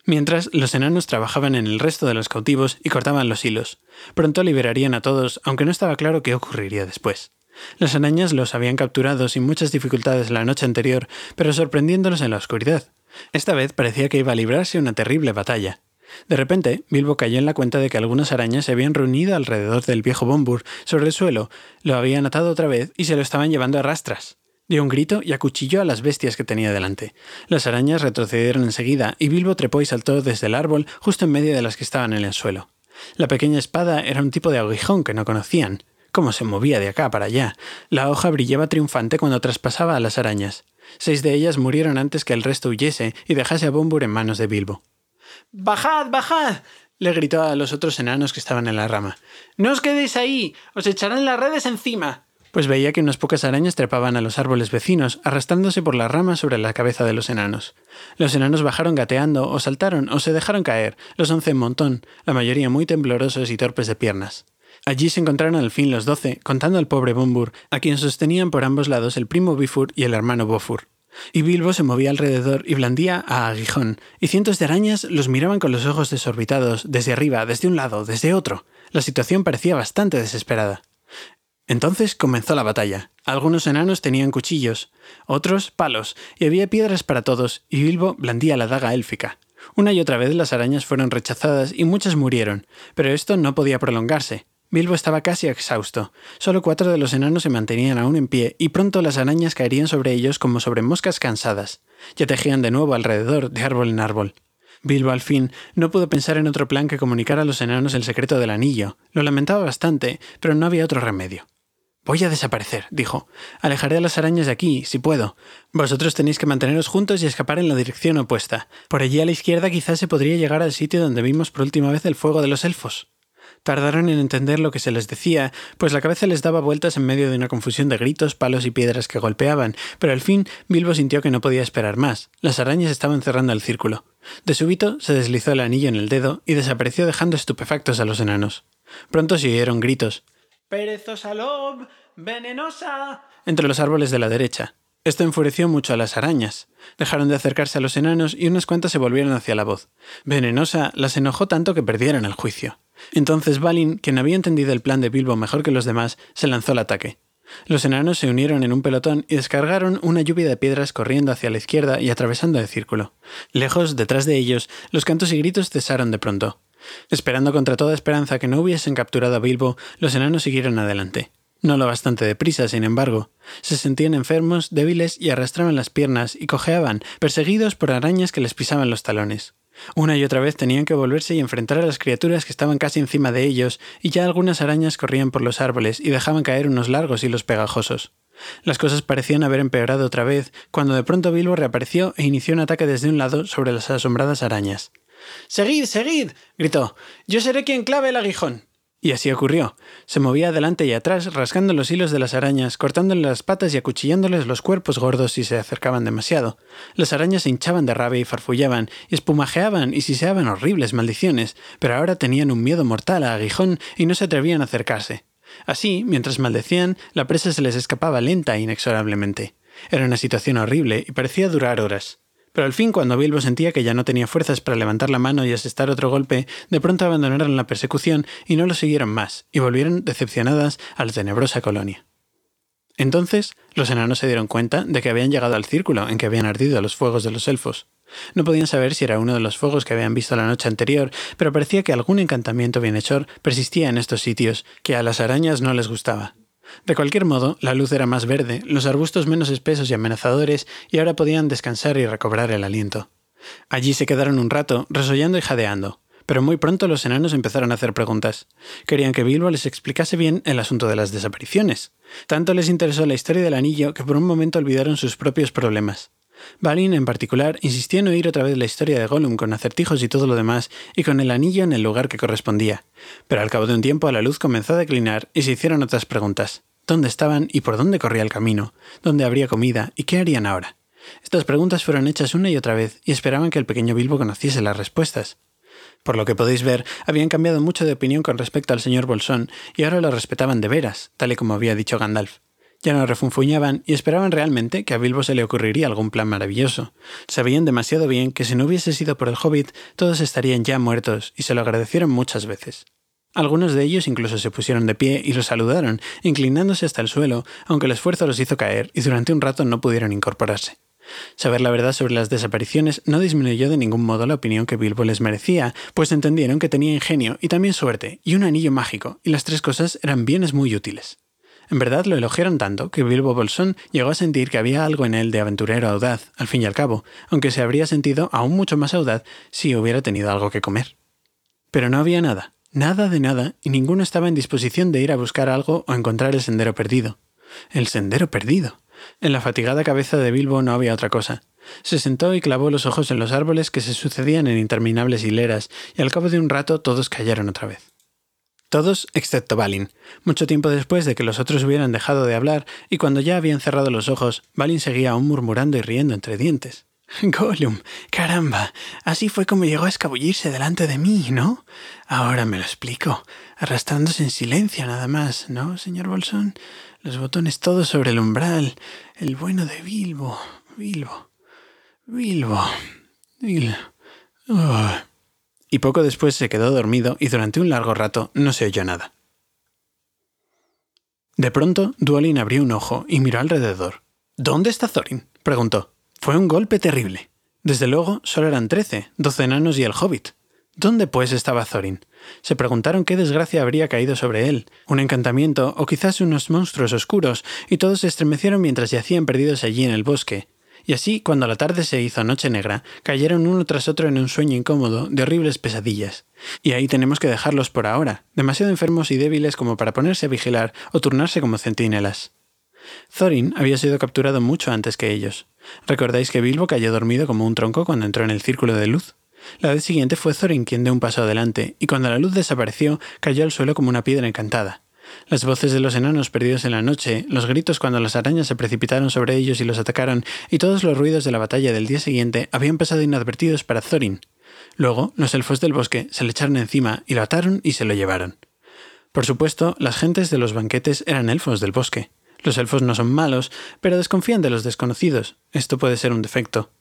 Mientras, los enanos trabajaban en el resto de los cautivos y cortaban los hilos. Pronto liberarían a todos, aunque no estaba claro qué ocurriría después. Las arañas los habían capturado sin muchas dificultades la noche anterior, pero sorprendiéndolos en la oscuridad. Esta vez parecía que iba a librarse una terrible batalla. De repente, Bilbo cayó en la cuenta de que algunas arañas se habían reunido alrededor del viejo Bombur sobre el suelo, lo habían atado otra vez y se lo estaban llevando a rastras. Dio un grito y acuchilló a las bestias que tenía delante. Las arañas retrocedieron enseguida y Bilbo trepó y saltó desde el árbol justo en medio de las que estaban en el suelo. La pequeña espada era un tipo de aguijón que no conocían. Cómo se movía de acá para allá. La hoja brillaba triunfante cuando traspasaba a las arañas. Seis de ellas murieron antes que el resto huyese y dejase a Bombur en manos de Bilbo. ¡Bajad, bajad! le gritó a los otros enanos que estaban en la rama. ¡No os quedéis ahí! ¡Os echarán las redes encima! Pues veía que unas pocas arañas trepaban a los árboles vecinos, arrastrándose por las ramas sobre la cabeza de los enanos. Los enanos bajaron gateando, o saltaron, o se dejaron caer, los once en montón, la mayoría muy temblorosos y torpes de piernas. Allí se encontraron al fin los doce, contando al pobre Bombur, a quien sostenían por ambos lados el primo Bifur y el hermano Bofur. Y Bilbo se movía alrededor y blandía a Aguijón, y cientos de arañas los miraban con los ojos desorbitados, desde arriba, desde un lado, desde otro. La situación parecía bastante desesperada. Entonces comenzó la batalla. Algunos enanos tenían cuchillos, otros palos, y había piedras para todos, y Bilbo blandía la daga élfica. Una y otra vez las arañas fueron rechazadas y muchas murieron, pero esto no podía prolongarse. Bilbo estaba casi exhausto. Solo cuatro de los enanos se mantenían aún en pie, y pronto las arañas caerían sobre ellos como sobre moscas cansadas. Ya tejían de nuevo alrededor, de árbol en árbol. Bilbo al fin no pudo pensar en otro plan que comunicar a los enanos el secreto del anillo. Lo lamentaba bastante, pero no había otro remedio. Voy a desaparecer, dijo. Alejaré a las arañas de aquí, si puedo. Vosotros tenéis que manteneros juntos y escapar en la dirección opuesta. Por allí a la izquierda quizás se podría llegar al sitio donde vimos por última vez el fuego de los elfos. Tardaron en entender lo que se les decía, pues la cabeza les daba vueltas en medio de una confusión de gritos, palos y piedras que golpeaban, pero al fin Bilbo sintió que no podía esperar más. Las arañas estaban cerrando el círculo. De súbito se deslizó el anillo en el dedo y desapareció dejando estupefactos a los enanos. Pronto se oyeron gritos. ¡Perezosa lob! ¡Venenosa! entre los árboles de la derecha. Esto enfureció mucho a las arañas. Dejaron de acercarse a los enanos y unas cuantas se volvieron hacia la voz. Venenosa las enojó tanto que perdieron el juicio. Entonces Balin, quien había entendido el plan de Bilbo mejor que los demás, se lanzó al ataque. Los enanos se unieron en un pelotón y descargaron una lluvia de piedras corriendo hacia la izquierda y atravesando el círculo. Lejos, detrás de ellos, los cantos y gritos cesaron de pronto. Esperando contra toda esperanza que no hubiesen capturado a Bilbo, los enanos siguieron adelante. No lo bastante deprisa, sin embargo. Se sentían enfermos, débiles y arrastraban las piernas y cojeaban, perseguidos por arañas que les pisaban los talones. Una y otra vez tenían que volverse y enfrentar a las criaturas que estaban casi encima de ellos, y ya algunas arañas corrían por los árboles y dejaban caer unos largos hilos pegajosos. Las cosas parecían haber empeorado otra vez, cuando de pronto Bilbo reapareció e inició un ataque desde un lado sobre las asombradas arañas. Seguid, seguid. gritó. Yo seré quien clave el aguijón. Y así ocurrió. Se movía adelante y atrás, rasgando los hilos de las arañas, cortándole las patas y acuchillándoles los cuerpos gordos si se acercaban demasiado. Las arañas se hinchaban de rabia y farfullaban, y espumajeaban y siseaban horribles maldiciones, pero ahora tenían un miedo mortal a aguijón y no se atrevían a acercarse. Así, mientras maldecían, la presa se les escapaba lenta e inexorablemente. Era una situación horrible y parecía durar horas. Pero al fin, cuando Bilbo sentía que ya no tenía fuerzas para levantar la mano y asestar otro golpe, de pronto abandonaron la persecución y no lo siguieron más, y volvieron decepcionadas a la tenebrosa colonia. Entonces, los enanos se dieron cuenta de que habían llegado al círculo en que habían ardido los fuegos de los elfos. No podían saber si era uno de los fuegos que habían visto la noche anterior, pero parecía que algún encantamiento bienhechor persistía en estos sitios, que a las arañas no les gustaba. De cualquier modo, la luz era más verde, los arbustos menos espesos y amenazadores, y ahora podían descansar y recobrar el aliento. Allí se quedaron un rato, resollando y jadeando. Pero muy pronto los enanos empezaron a hacer preguntas. Querían que Bilbo les explicase bien el asunto de las desapariciones. Tanto les interesó la historia del anillo que por un momento olvidaron sus propios problemas. Balin, en particular, insistía en oír otra vez la historia de Gollum con acertijos y todo lo demás, y con el anillo en el lugar que correspondía. Pero al cabo de un tiempo la luz comenzó a declinar y se hicieron otras preguntas. ¿Dónde estaban y por dónde corría el camino? ¿Dónde habría comida? ¿Y qué harían ahora? Estas preguntas fueron hechas una y otra vez y esperaban que el pequeño Bilbo conociese las respuestas. Por lo que podéis ver, habían cambiado mucho de opinión con respecto al señor Bolsón y ahora lo respetaban de veras, tal y como había dicho Gandalf. Ya no refunfuñaban y esperaban realmente que a Bilbo se le ocurriría algún plan maravilloso. Sabían demasiado bien que si no hubiese sido por el hobbit, todos estarían ya muertos y se lo agradecieron muchas veces. Algunos de ellos incluso se pusieron de pie y lo saludaron, inclinándose hasta el suelo, aunque el esfuerzo los hizo caer y durante un rato no pudieron incorporarse. Saber la verdad sobre las desapariciones no disminuyó de ningún modo la opinión que Bilbo les merecía, pues entendieron que tenía ingenio y también suerte, y un anillo mágico, y las tres cosas eran bienes muy útiles. En verdad lo elogiaron tanto que Bilbo Bolsón llegó a sentir que había algo en él de aventurero audaz, al fin y al cabo, aunque se habría sentido aún mucho más audaz si hubiera tenido algo que comer. Pero no había nada, nada de nada, y ninguno estaba en disposición de ir a buscar algo o encontrar el sendero perdido. El sendero perdido. En la fatigada cabeza de Bilbo no había otra cosa. Se sentó y clavó los ojos en los árboles que se sucedían en interminables hileras, y al cabo de un rato todos cayeron otra vez. Todos excepto Balin. Mucho tiempo después de que los otros hubieran dejado de hablar y cuando ya habían cerrado los ojos, Balin seguía aún murmurando y riendo entre dientes. Gollum, caramba, así fue como llegó a escabullirse delante de mí, ¿no? Ahora me lo explico, arrastrándose en silencio nada más, ¿no, señor Bolsón? Los botones todos sobre el umbral, el bueno de Bilbo, Bilbo, Bilbo, Bilbo. Y poco después se quedó dormido y durante un largo rato no se oyó nada. De pronto, Duolin abrió un ojo y miró alrededor. ¿Dónde está Thorin? preguntó. Fue un golpe terrible. Desde luego, solo eran trece, doce enanos y el hobbit. ¿Dónde pues estaba Thorin? Se preguntaron qué desgracia habría caído sobre él, un encantamiento o quizás unos monstruos oscuros, y todos se estremecieron mientras yacían perdidos allí en el bosque, y así, cuando la tarde se hizo noche negra, cayeron uno tras otro en un sueño incómodo de horribles pesadillas. Y ahí tenemos que dejarlos por ahora, demasiado enfermos y débiles como para ponerse a vigilar o turnarse como centinelas. Thorin había sido capturado mucho antes que ellos. ¿Recordáis que Bilbo cayó dormido como un tronco cuando entró en el círculo de luz? La vez siguiente fue Thorin quien dio un paso adelante, y cuando la luz desapareció, cayó al suelo como una piedra encantada. Las voces de los enanos perdidos en la noche, los gritos cuando las arañas se precipitaron sobre ellos y los atacaron, y todos los ruidos de la batalla del día siguiente habían pasado inadvertidos para Thorin. Luego, los elfos del bosque se le echaron encima y lo ataron y se lo llevaron. Por supuesto, las gentes de los banquetes eran elfos del bosque. Los elfos no son malos, pero desconfían de los desconocidos. Esto puede ser un defecto.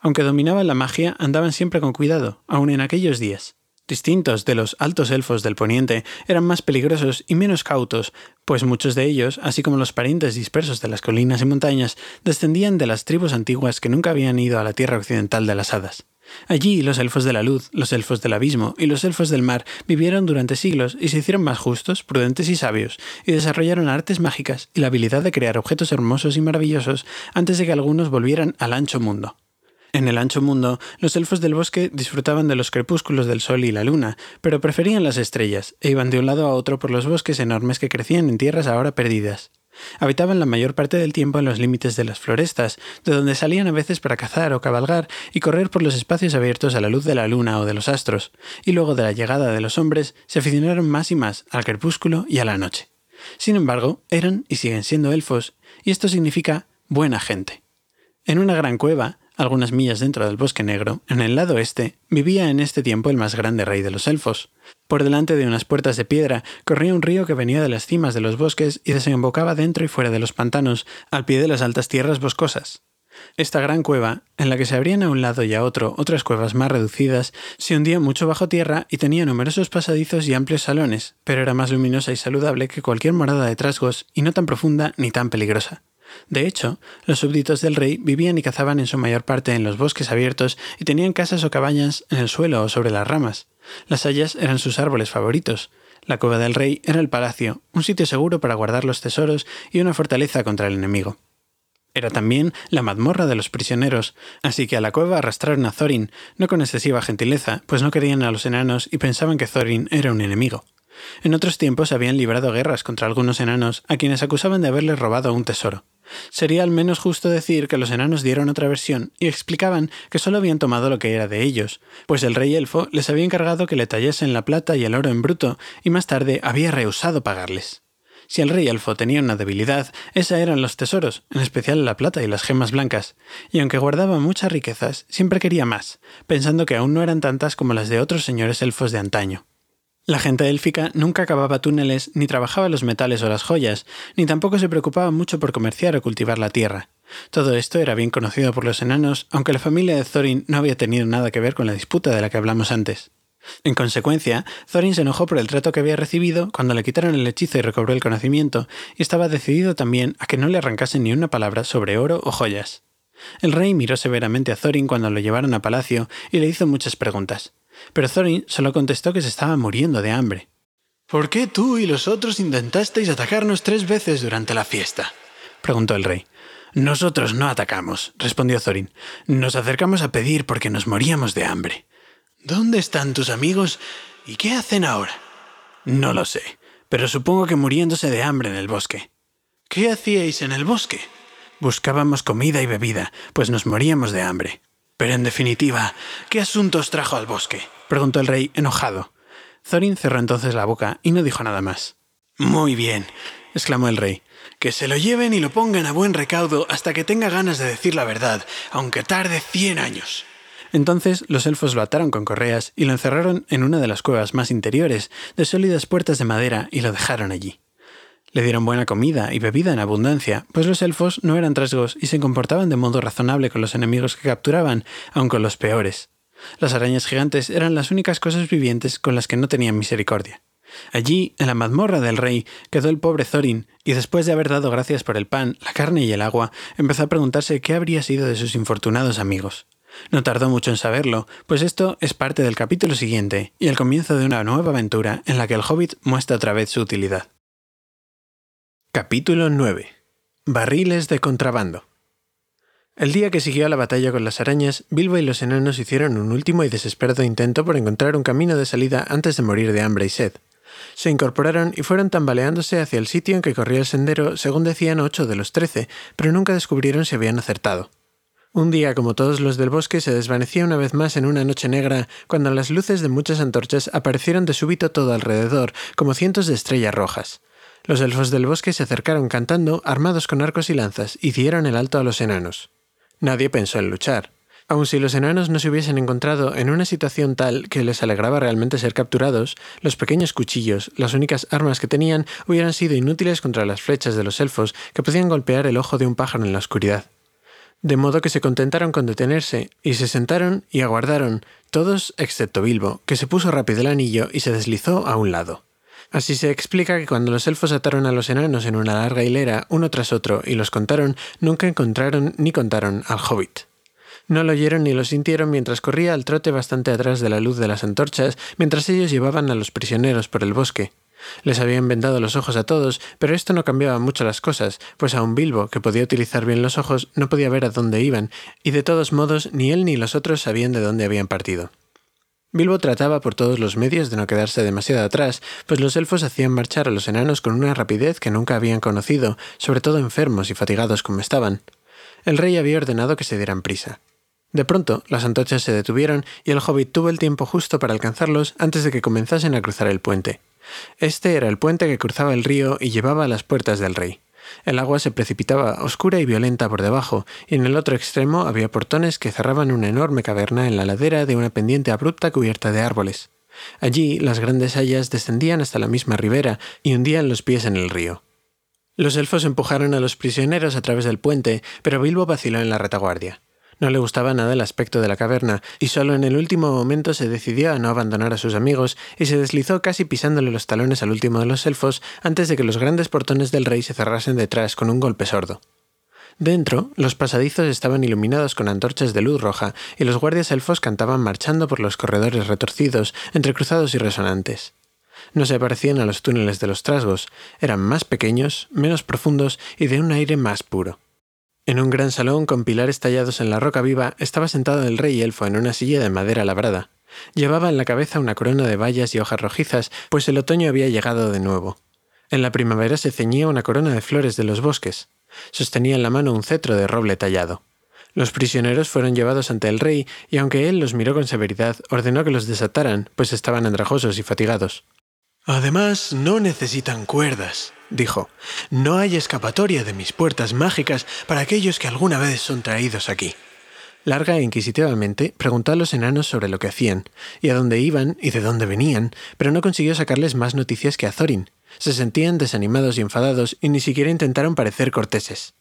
Aunque dominaban la magia, andaban siempre con cuidado, aun en aquellos días distintos de los altos elfos del poniente, eran más peligrosos y menos cautos, pues muchos de ellos, así como los parientes dispersos de las colinas y montañas, descendían de las tribus antiguas que nunca habían ido a la tierra occidental de las hadas. Allí los elfos de la luz, los elfos del abismo y los elfos del mar vivieron durante siglos y se hicieron más justos, prudentes y sabios, y desarrollaron artes mágicas y la habilidad de crear objetos hermosos y maravillosos antes de que algunos volvieran al ancho mundo. En el ancho mundo, los elfos del bosque disfrutaban de los crepúsculos del sol y la luna, pero preferían las estrellas, e iban de un lado a otro por los bosques enormes que crecían en tierras ahora perdidas. Habitaban la mayor parte del tiempo en los límites de las florestas, de donde salían a veces para cazar o cabalgar y correr por los espacios abiertos a la luz de la luna o de los astros, y luego de la llegada de los hombres se aficionaron más y más al crepúsculo y a la noche. Sin embargo, eran y siguen siendo elfos, y esto significa buena gente. En una gran cueva, algunas millas dentro del bosque negro, en el lado este, vivía en este tiempo el más grande rey de los elfos. Por delante de unas puertas de piedra corría un río que venía de las cimas de los bosques y desembocaba dentro y fuera de los pantanos, al pie de las altas tierras boscosas. Esta gran cueva, en la que se abrían a un lado y a otro otras cuevas más reducidas, se hundía mucho bajo tierra y tenía numerosos pasadizos y amplios salones, pero era más luminosa y saludable que cualquier morada de trasgos y no tan profunda ni tan peligrosa. De hecho, los súbditos del rey vivían y cazaban en su mayor parte en los bosques abiertos y tenían casas o cabañas en el suelo o sobre las ramas. Las hayas eran sus árboles favoritos. La cueva del rey era el palacio, un sitio seguro para guardar los tesoros y una fortaleza contra el enemigo. Era también la mazmorra de los prisioneros, así que a la cueva arrastraron a Thorin, no con excesiva gentileza, pues no querían a los enanos y pensaban que Thorin era un enemigo. En otros tiempos habían librado guerras contra algunos enanos a quienes acusaban de haberles robado un tesoro. Sería al menos justo decir que los enanos dieron otra versión y explicaban que solo habían tomado lo que era de ellos, pues el rey elfo les había encargado que le tallasen la plata y el oro en bruto y más tarde había rehusado pagarles. Si el rey elfo tenía una debilidad, esa eran los tesoros, en especial la plata y las gemas blancas, y aunque guardaba muchas riquezas, siempre quería más, pensando que aún no eran tantas como las de otros señores elfos de antaño. La gente élfica nunca acababa túneles ni trabajaba los metales o las joyas, ni tampoco se preocupaba mucho por comerciar o cultivar la tierra. Todo esto era bien conocido por los enanos, aunque la familia de Thorin no había tenido nada que ver con la disputa de la que hablamos antes. En consecuencia, Thorin se enojó por el trato que había recibido cuando le quitaron el hechizo y recobró el conocimiento, y estaba decidido también a que no le arrancasen ni una palabra sobre oro o joyas. El rey miró severamente a Thorin cuando lo llevaron a palacio y le hizo muchas preguntas pero Thorin solo contestó que se estaba muriendo de hambre. ¿Por qué tú y los otros intentasteis atacarnos tres veces durante la fiesta? preguntó el rey. Nosotros no atacamos, respondió Thorin. Nos acercamos a pedir porque nos moríamos de hambre. ¿Dónde están tus amigos y qué hacen ahora? No lo sé, pero supongo que muriéndose de hambre en el bosque. ¿Qué hacíais en el bosque? Buscábamos comida y bebida, pues nos moríamos de hambre. Pero en definitiva, ¿qué asuntos trajo al bosque? preguntó el rey, enojado. Thorin cerró entonces la boca y no dijo nada más. Muy bien, exclamó el rey. Que se lo lleven y lo pongan a buen recaudo hasta que tenga ganas de decir la verdad, aunque tarde cien años. Entonces los elfos lo ataron con correas y lo encerraron en una de las cuevas más interiores, de sólidas puertas de madera, y lo dejaron allí. Le dieron buena comida y bebida en abundancia, pues los elfos no eran trasgos y se comportaban de modo razonable con los enemigos que capturaban, aun con los peores. Las arañas gigantes eran las únicas cosas vivientes con las que no tenían misericordia. Allí, en la mazmorra del rey, quedó el pobre Thorin, y después de haber dado gracias por el pan, la carne y el agua, empezó a preguntarse qué habría sido de sus infortunados amigos. No tardó mucho en saberlo, pues esto es parte del capítulo siguiente y el comienzo de una nueva aventura en la que el hobbit muestra otra vez su utilidad. Capítulo 9. Barriles de contrabando. El día que siguió a la batalla con las arañas, Bilbo y los enanos hicieron un último y desesperado intento por encontrar un camino de salida antes de morir de hambre y sed. Se incorporaron y fueron tambaleándose hacia el sitio en que corría el sendero, según decían ocho de los trece, pero nunca descubrieron si habían acertado. Un día, como todos los del bosque, se desvanecía una vez más en una noche negra, cuando las luces de muchas antorchas aparecieron de súbito todo alrededor, como cientos de estrellas rojas. Los elfos del bosque se acercaron cantando, armados con arcos y lanzas, y dieron el alto a los enanos. Nadie pensó en luchar. Aun si los enanos no se hubiesen encontrado en una situación tal que les alegraba realmente ser capturados, los pequeños cuchillos, las únicas armas que tenían, hubieran sido inútiles contra las flechas de los elfos que podían golpear el ojo de un pájaro en la oscuridad. De modo que se contentaron con detenerse, y se sentaron y aguardaron, todos excepto Bilbo, que se puso rápido el anillo y se deslizó a un lado. Así se explica que cuando los elfos ataron a los enanos en una larga hilera, uno tras otro, y los contaron, nunca encontraron ni contaron al hobbit. No lo oyeron ni lo sintieron mientras corría al trote bastante atrás de la luz de las antorchas, mientras ellos llevaban a los prisioneros por el bosque. Les habían vendado los ojos a todos, pero esto no cambiaba mucho las cosas, pues a un Bilbo, que podía utilizar bien los ojos, no podía ver a dónde iban, y de todos modos ni él ni los otros sabían de dónde habían partido. Bilbo trataba por todos los medios de no quedarse demasiado atrás, pues los elfos hacían marchar a los enanos con una rapidez que nunca habían conocido, sobre todo enfermos y fatigados como estaban. El rey había ordenado que se dieran prisa. De pronto, las antorchas se detuvieron y el hobbit tuvo el tiempo justo para alcanzarlos antes de que comenzasen a cruzar el puente. Este era el puente que cruzaba el río y llevaba a las puertas del rey. El agua se precipitaba oscura y violenta por debajo, y en el otro extremo había portones que cerraban una enorme caverna en la ladera de una pendiente abrupta cubierta de árboles. Allí las grandes hayas descendían hasta la misma ribera y hundían los pies en el río. Los elfos empujaron a los prisioneros a través del puente, pero Bilbo vaciló en la retaguardia. No le gustaba nada el aspecto de la caverna, y solo en el último momento se decidió a no abandonar a sus amigos y se deslizó casi pisándole los talones al último de los elfos antes de que los grandes portones del rey se cerrasen detrás con un golpe sordo. Dentro, los pasadizos estaban iluminados con antorchas de luz roja y los guardias elfos cantaban marchando por los corredores retorcidos, entrecruzados y resonantes. No se parecían a los túneles de los trasgos, eran más pequeños, menos profundos y de un aire más puro. En un gran salón con pilares tallados en la roca viva estaba sentado el rey elfo en una silla de madera labrada. Llevaba en la cabeza una corona de bayas y hojas rojizas, pues el otoño había llegado de nuevo. En la primavera se ceñía una corona de flores de los bosques. Sostenía en la mano un cetro de roble tallado. Los prisioneros fueron llevados ante el rey, y aunque él los miró con severidad, ordenó que los desataran, pues estaban andrajosos y fatigados. Además, no necesitan cuerdas, dijo. No hay escapatoria de mis puertas mágicas para aquellos que alguna vez son traídos aquí. Larga e inquisitivamente preguntó a los enanos sobre lo que hacían, y a dónde iban y de dónde venían, pero no consiguió sacarles más noticias que a Thorin. Se sentían desanimados y enfadados y ni siquiera intentaron parecer corteses.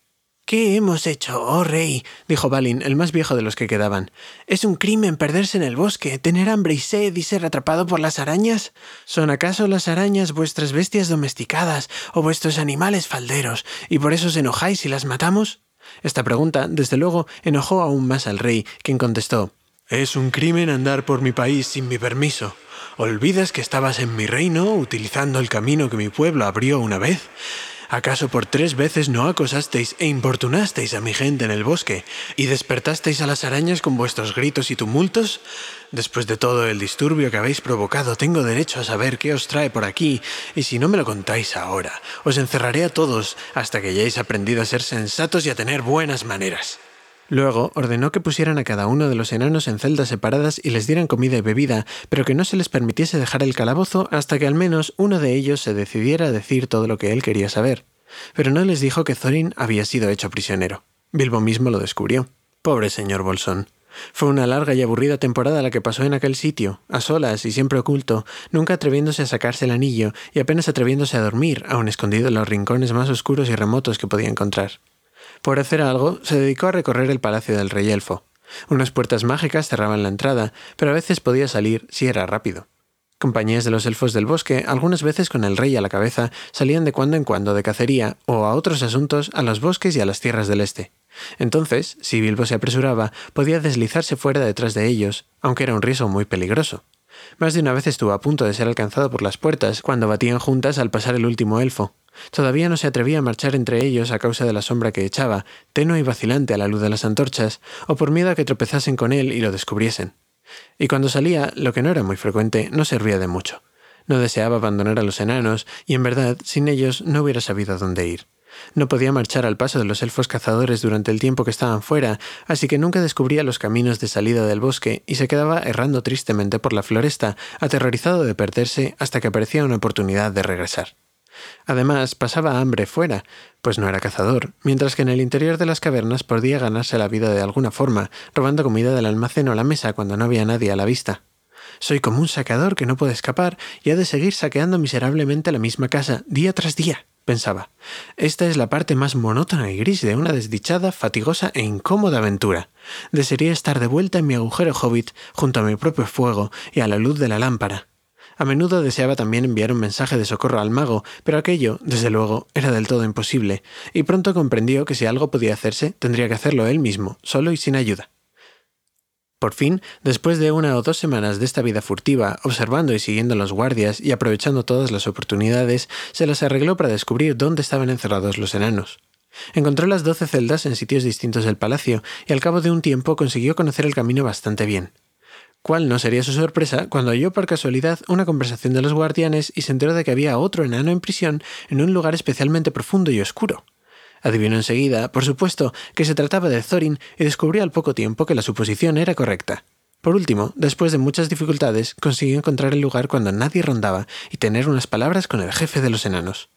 ¿Qué hemos hecho, oh rey? dijo Balin, el más viejo de los que quedaban. ¿Es un crimen perderse en el bosque, tener hambre y sed y ser atrapado por las arañas? ¿Son acaso las arañas vuestras bestias domesticadas o vuestros animales falderos, y por eso os enojáis si las matamos? Esta pregunta, desde luego, enojó aún más al rey, quien contestó Es un crimen andar por mi país sin mi permiso. ¿Olvidas que estabas en mi reino utilizando el camino que mi pueblo abrió una vez? ¿Acaso por tres veces no acosasteis e importunasteis a mi gente en el bosque y despertasteis a las arañas con vuestros gritos y tumultos? Después de todo el disturbio que habéis provocado, tengo derecho a saber qué os trae por aquí, y si no me lo contáis ahora, os encerraré a todos hasta que hayáis aprendido a ser sensatos y a tener buenas maneras. Luego ordenó que pusieran a cada uno de los enanos en celdas separadas y les dieran comida y bebida, pero que no se les permitiese dejar el calabozo hasta que al menos uno de ellos se decidiera a decir todo lo que él quería saber. Pero no les dijo que Thorin había sido hecho prisionero. Bilbo mismo lo descubrió. Pobre señor Bolsón. Fue una larga y aburrida temporada la que pasó en aquel sitio, a solas y siempre oculto, nunca atreviéndose a sacarse el anillo y apenas atreviéndose a dormir, aun escondido en los rincones más oscuros y remotos que podía encontrar. Por hacer algo, se dedicó a recorrer el palacio del rey elfo. Unas puertas mágicas cerraban la entrada, pero a veces podía salir si era rápido. Compañías de los elfos del bosque, algunas veces con el rey a la cabeza, salían de cuando en cuando de cacería o a otros asuntos a los bosques y a las tierras del este. Entonces, si Bilbo se apresuraba, podía deslizarse fuera detrás de ellos, aunque era un riesgo muy peligroso. Más de una vez estuvo a punto de ser alcanzado por las puertas cuando batían juntas al pasar el último elfo. Todavía no se atrevía a marchar entre ellos a causa de la sombra que echaba, tenue y vacilante a la luz de las antorchas, o por miedo a que tropezasen con él y lo descubriesen. Y cuando salía, lo que no era muy frecuente, no servía de mucho. No deseaba abandonar a los enanos, y en verdad, sin ellos no hubiera sabido dónde ir. No podía marchar al paso de los elfos cazadores durante el tiempo que estaban fuera, así que nunca descubría los caminos de salida del bosque y se quedaba errando tristemente por la floresta, aterrorizado de perderse hasta que aparecía una oportunidad de regresar. Además, pasaba hambre fuera, pues no era cazador, mientras que en el interior de las cavernas podía ganarse la vida de alguna forma, robando comida del almacén o la mesa cuando no había nadie a la vista. Soy como un saqueador que no puede escapar y ha de seguir saqueando miserablemente la misma casa, día tras día, pensaba. Esta es la parte más monótona y gris de una desdichada, fatigosa e incómoda aventura. Desearía estar de vuelta en mi agujero hobbit, junto a mi propio fuego y a la luz de la lámpara. A menudo deseaba también enviar un mensaje de socorro al mago, pero aquello, desde luego, era del todo imposible, y pronto comprendió que si algo podía hacerse, tendría que hacerlo él mismo, solo y sin ayuda. Por fin, después de una o dos semanas de esta vida furtiva, observando y siguiendo a los guardias y aprovechando todas las oportunidades, se las arregló para descubrir dónde estaban encerrados los enanos. Encontró las doce celdas en sitios distintos del palacio y al cabo de un tiempo consiguió conocer el camino bastante bien. ¿Cuál no sería su sorpresa cuando oyó por casualidad una conversación de los guardianes y se enteró de que había otro enano en prisión en un lugar especialmente profundo y oscuro? Adivinó enseguida, por supuesto, que se trataba de Thorin y descubrió al poco tiempo que la suposición era correcta. Por último, después de muchas dificultades, consiguió encontrar el lugar cuando nadie rondaba y tener unas palabras con el jefe de los enanos.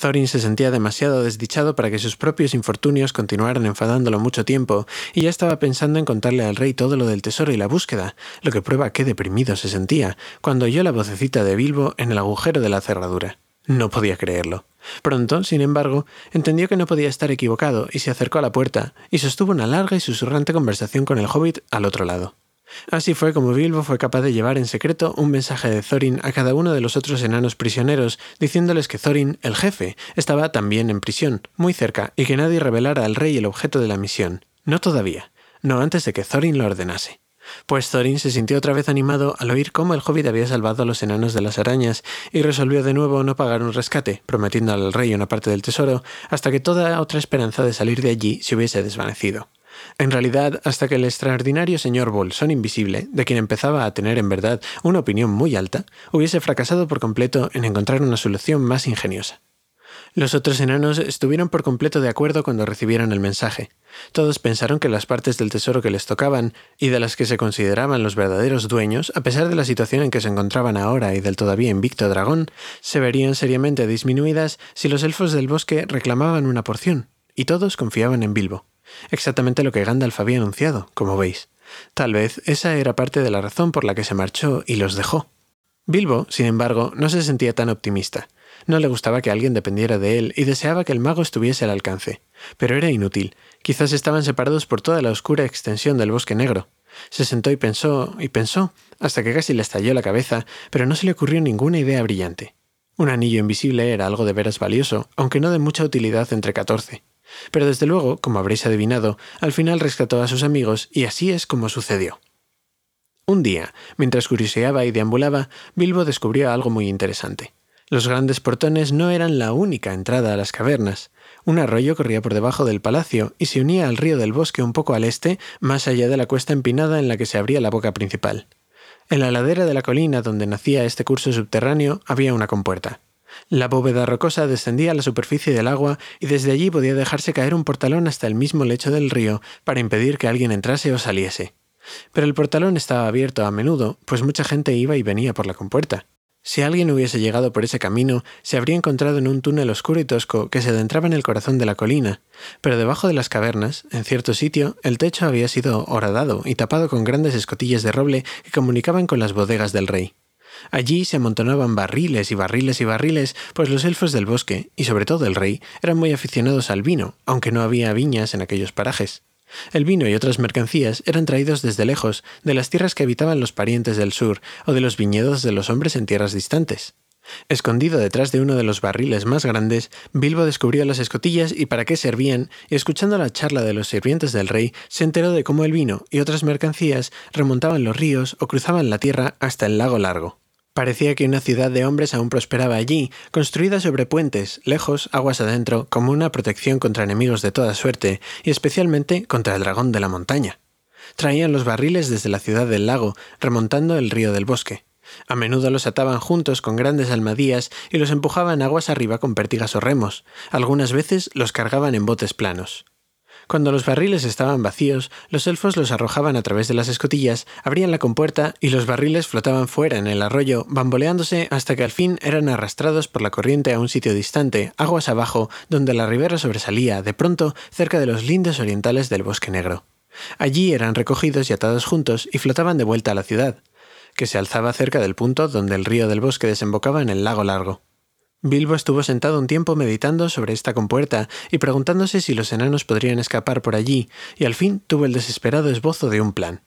Thorin se sentía demasiado desdichado para que sus propios infortunios continuaran enfadándolo mucho tiempo, y ya estaba pensando en contarle al rey todo lo del tesoro y la búsqueda, lo que prueba qué deprimido se sentía, cuando oyó la vocecita de Bilbo en el agujero de la cerradura. No podía creerlo. Pronto, sin embargo, entendió que no podía estar equivocado y se acercó a la puerta y sostuvo una larga y susurrante conversación con el hobbit al otro lado. Así fue como Bilbo fue capaz de llevar en secreto un mensaje de Thorin a cada uno de los otros enanos prisioneros, diciéndoles que Thorin, el jefe, estaba también en prisión, muy cerca, y que nadie revelara al rey el objeto de la misión. No todavía, no antes de que Thorin lo ordenase. Pues Thorin se sintió otra vez animado al oír cómo el hobbit había salvado a los enanos de las arañas y resolvió de nuevo no pagar un rescate, prometiendo al rey una parte del tesoro, hasta que toda otra esperanza de salir de allí se hubiese desvanecido. En realidad, hasta que el extraordinario señor Bolson Invisible, de quien empezaba a tener en verdad una opinión muy alta, hubiese fracasado por completo en encontrar una solución más ingeniosa. Los otros enanos estuvieron por completo de acuerdo cuando recibieron el mensaje. Todos pensaron que las partes del tesoro que les tocaban y de las que se consideraban los verdaderos dueños, a pesar de la situación en que se encontraban ahora y del todavía invicto dragón, se verían seriamente disminuidas si los elfos del bosque reclamaban una porción, y todos confiaban en Bilbo. Exactamente lo que Gandalf había anunciado, como veis. Tal vez esa era parte de la razón por la que se marchó y los dejó. Bilbo, sin embargo, no se sentía tan optimista. No le gustaba que alguien dependiera de él y deseaba que el mago estuviese al alcance. Pero era inútil. Quizás estaban separados por toda la oscura extensión del bosque negro. Se sentó y pensó y pensó, hasta que casi le estalló la cabeza, pero no se le ocurrió ninguna idea brillante. Un anillo invisible era algo de veras valioso, aunque no de mucha utilidad entre catorce. Pero desde luego, como habréis adivinado, al final rescató a sus amigos y así es como sucedió. Un día, mientras curioseaba y deambulaba, Bilbo descubrió algo muy interesante. Los grandes portones no eran la única entrada a las cavernas. Un arroyo corría por debajo del palacio y se unía al río del bosque un poco al este, más allá de la cuesta empinada en la que se abría la boca principal. En la ladera de la colina donde nacía este curso subterráneo había una compuerta. La bóveda rocosa descendía a la superficie del agua y desde allí podía dejarse caer un portalón hasta el mismo lecho del río para impedir que alguien entrase o saliese. Pero el portalón estaba abierto a menudo, pues mucha gente iba y venía por la compuerta. Si alguien hubiese llegado por ese camino, se habría encontrado en un túnel oscuro y tosco que se adentraba en el corazón de la colina, pero debajo de las cavernas, en cierto sitio, el techo había sido horadado y tapado con grandes escotillas de roble que comunicaban con las bodegas del rey. Allí se amontonaban barriles y barriles y barriles, pues los elfos del bosque, y sobre todo el rey, eran muy aficionados al vino, aunque no había viñas en aquellos parajes. El vino y otras mercancías eran traídos desde lejos, de las tierras que habitaban los parientes del sur, o de los viñedos de los hombres en tierras distantes. Escondido detrás de uno de los barriles más grandes, Bilbo descubrió las escotillas y para qué servían, y escuchando la charla de los sirvientes del rey, se enteró de cómo el vino y otras mercancías remontaban los ríos o cruzaban la tierra hasta el lago largo. Parecía que una ciudad de hombres aún prosperaba allí, construida sobre puentes, lejos, aguas adentro, como una protección contra enemigos de toda suerte, y especialmente contra el dragón de la montaña. Traían los barriles desde la ciudad del lago, remontando el río del bosque. A menudo los ataban juntos con grandes almadías y los empujaban aguas arriba con pértigas o remos. Algunas veces los cargaban en botes planos. Cuando los barriles estaban vacíos, los elfos los arrojaban a través de las escotillas, abrían la compuerta y los barriles flotaban fuera en el arroyo, bamboleándose hasta que al fin eran arrastrados por la corriente a un sitio distante, aguas abajo, donde la ribera sobresalía, de pronto, cerca de los lindes orientales del bosque negro. Allí eran recogidos y atados juntos y flotaban de vuelta a la ciudad, que se alzaba cerca del punto donde el río del bosque desembocaba en el lago largo. Bilbo estuvo sentado un tiempo meditando sobre esta compuerta y preguntándose si los enanos podrían escapar por allí, y al fin tuvo el desesperado esbozo de un plan.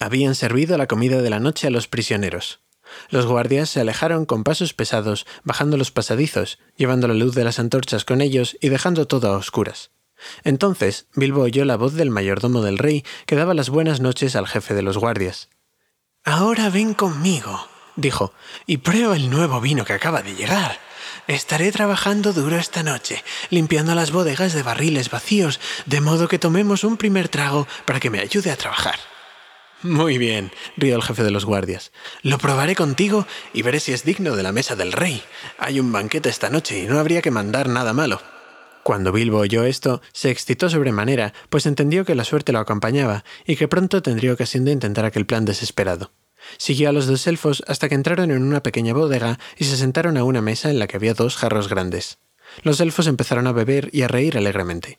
Habían servido la comida de la noche a los prisioneros. Los guardias se alejaron con pasos pesados, bajando los pasadizos, llevando la luz de las antorchas con ellos y dejando todo a oscuras. Entonces Bilbo oyó la voz del mayordomo del rey que daba las buenas noches al jefe de los guardias. Ahora ven conmigo, dijo, y prueba el nuevo vino que acaba de llegar. Estaré trabajando duro esta noche, limpiando las bodegas de barriles vacíos, de modo que tomemos un primer trago para que me ayude a trabajar. Muy bien, rió el jefe de los guardias. Lo probaré contigo y veré si es digno de la mesa del rey. Hay un banquete esta noche y no habría que mandar nada malo. Cuando Bilbo oyó esto, se excitó sobremanera, pues entendió que la suerte lo acompañaba y que pronto tendría ocasión de intentar aquel plan desesperado. Siguió a los dos elfos hasta que entraron en una pequeña bodega y se sentaron a una mesa en la que había dos jarros grandes. Los elfos empezaron a beber y a reír alegremente.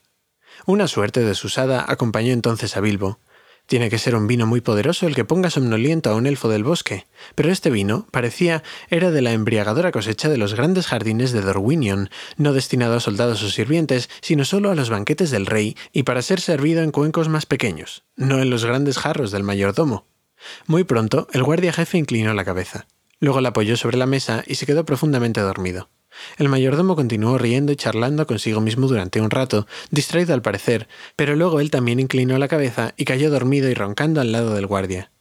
Una suerte desusada acompañó entonces a Bilbo. Tiene que ser un vino muy poderoso el que ponga somnoliento a un elfo del bosque, pero este vino, parecía, era de la embriagadora cosecha de los grandes jardines de Dorwinion, no destinado a soldados o sirvientes, sino solo a los banquetes del rey y para ser servido en cuencos más pequeños, no en los grandes jarros del mayordomo. Muy pronto, el guardia jefe inclinó la cabeza. Luego la apoyó sobre la mesa y se quedó profundamente dormido. El mayordomo continuó riendo y charlando consigo mismo durante un rato, distraído al parecer, pero luego él también inclinó la cabeza y cayó dormido y roncando al lado del guardia.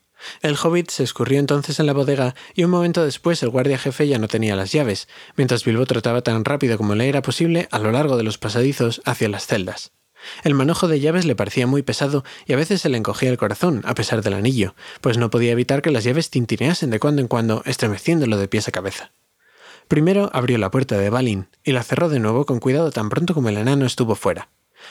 El hobbit se escurrió entonces en la bodega y un momento después el guardia jefe ya no tenía las llaves, mientras Bilbo trotaba tan rápido como le era posible a lo largo de los pasadizos hacia las celdas. El manojo de llaves le parecía muy pesado y a veces se le encogía el corazón, a pesar del anillo, pues no podía evitar que las llaves tintineasen de cuando en cuando, estremeciéndolo de pies a cabeza. Primero abrió la puerta de Balin y la cerró de nuevo con cuidado tan pronto como el enano estuvo fuera.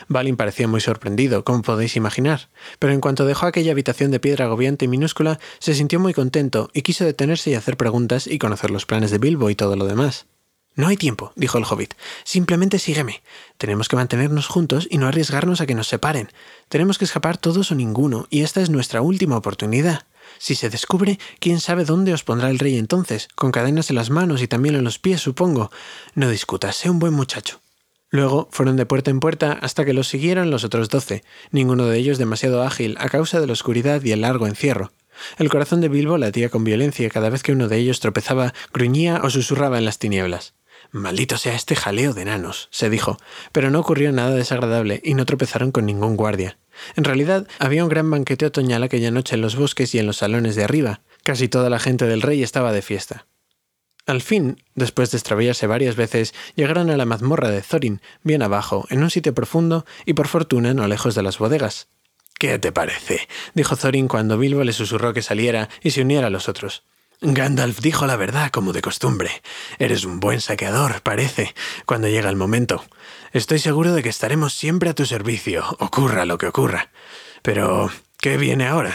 Balin parecía muy sorprendido, como podéis imaginar, pero en cuanto dejó aquella habitación de piedra agobiante y minúscula, se sintió muy contento y quiso detenerse y hacer preguntas y conocer los planes de Bilbo y todo lo demás. No hay tiempo, dijo el hobbit. Simplemente sígueme. Tenemos que mantenernos juntos y no arriesgarnos a que nos separen. Tenemos que escapar todos o ninguno, y esta es nuestra última oportunidad. Si se descubre, quién sabe dónde os pondrá el rey entonces, con cadenas en las manos y también en los pies, supongo. No discutas, sé un buen muchacho. Luego fueron de puerta en puerta hasta que los siguieron los otros doce, ninguno de ellos demasiado ágil a causa de la oscuridad y el largo encierro. El corazón de Bilbo latía con violencia cada vez que uno de ellos tropezaba, gruñía o susurraba en las tinieblas. Maldito sea este jaleo de enanos, se dijo, pero no ocurrió nada desagradable y no tropezaron con ningún guardia. En realidad, había un gran banquete otoñal aquella noche en los bosques y en los salones de arriba. Casi toda la gente del rey estaba de fiesta. Al fin, después de extraviarse varias veces, llegaron a la mazmorra de Thorin, bien abajo, en un sitio profundo y por fortuna no lejos de las bodegas. ¿Qué te parece? dijo Thorin cuando Bilbo le susurró que saliera y se uniera a los otros. Gandalf dijo la verdad, como de costumbre. Eres un buen saqueador, parece, cuando llega el momento. Estoy seguro de que estaremos siempre a tu servicio, ocurra lo que ocurra. Pero, ¿qué viene ahora?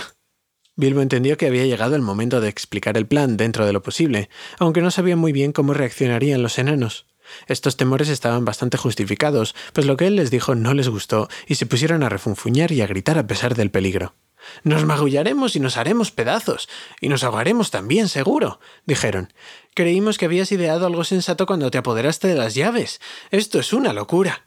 Bilbo entendió que había llegado el momento de explicar el plan dentro de lo posible, aunque no sabía muy bien cómo reaccionarían los enanos. Estos temores estaban bastante justificados, pues lo que él les dijo no les gustó y se pusieron a refunfuñar y a gritar a pesar del peligro. Nos magullaremos y nos haremos pedazos, y nos ahogaremos también, seguro, dijeron. Creímos que habías ideado algo sensato cuando te apoderaste de las llaves. Esto es una locura.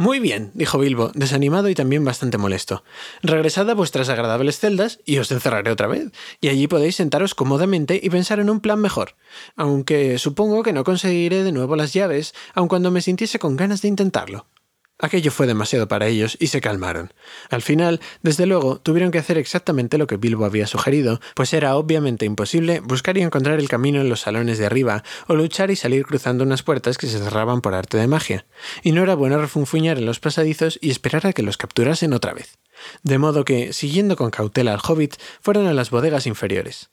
Muy bien, dijo Bilbo, desanimado y también bastante molesto. Regresad a vuestras agradables celdas y os encerraré otra vez, y allí podéis sentaros cómodamente y pensar en un plan mejor, aunque supongo que no conseguiré de nuevo las llaves, aun cuando me sintiese con ganas de intentarlo. Aquello fue demasiado para ellos y se calmaron. Al final, desde luego, tuvieron que hacer exactamente lo que Bilbo había sugerido, pues era obviamente imposible buscar y encontrar el camino en los salones de arriba, o luchar y salir cruzando unas puertas que se cerraban por arte de magia. Y no era bueno refunfuñar en los pasadizos y esperar a que los capturasen otra vez. De modo que, siguiendo con cautela al hobbit, fueron a las bodegas inferiores.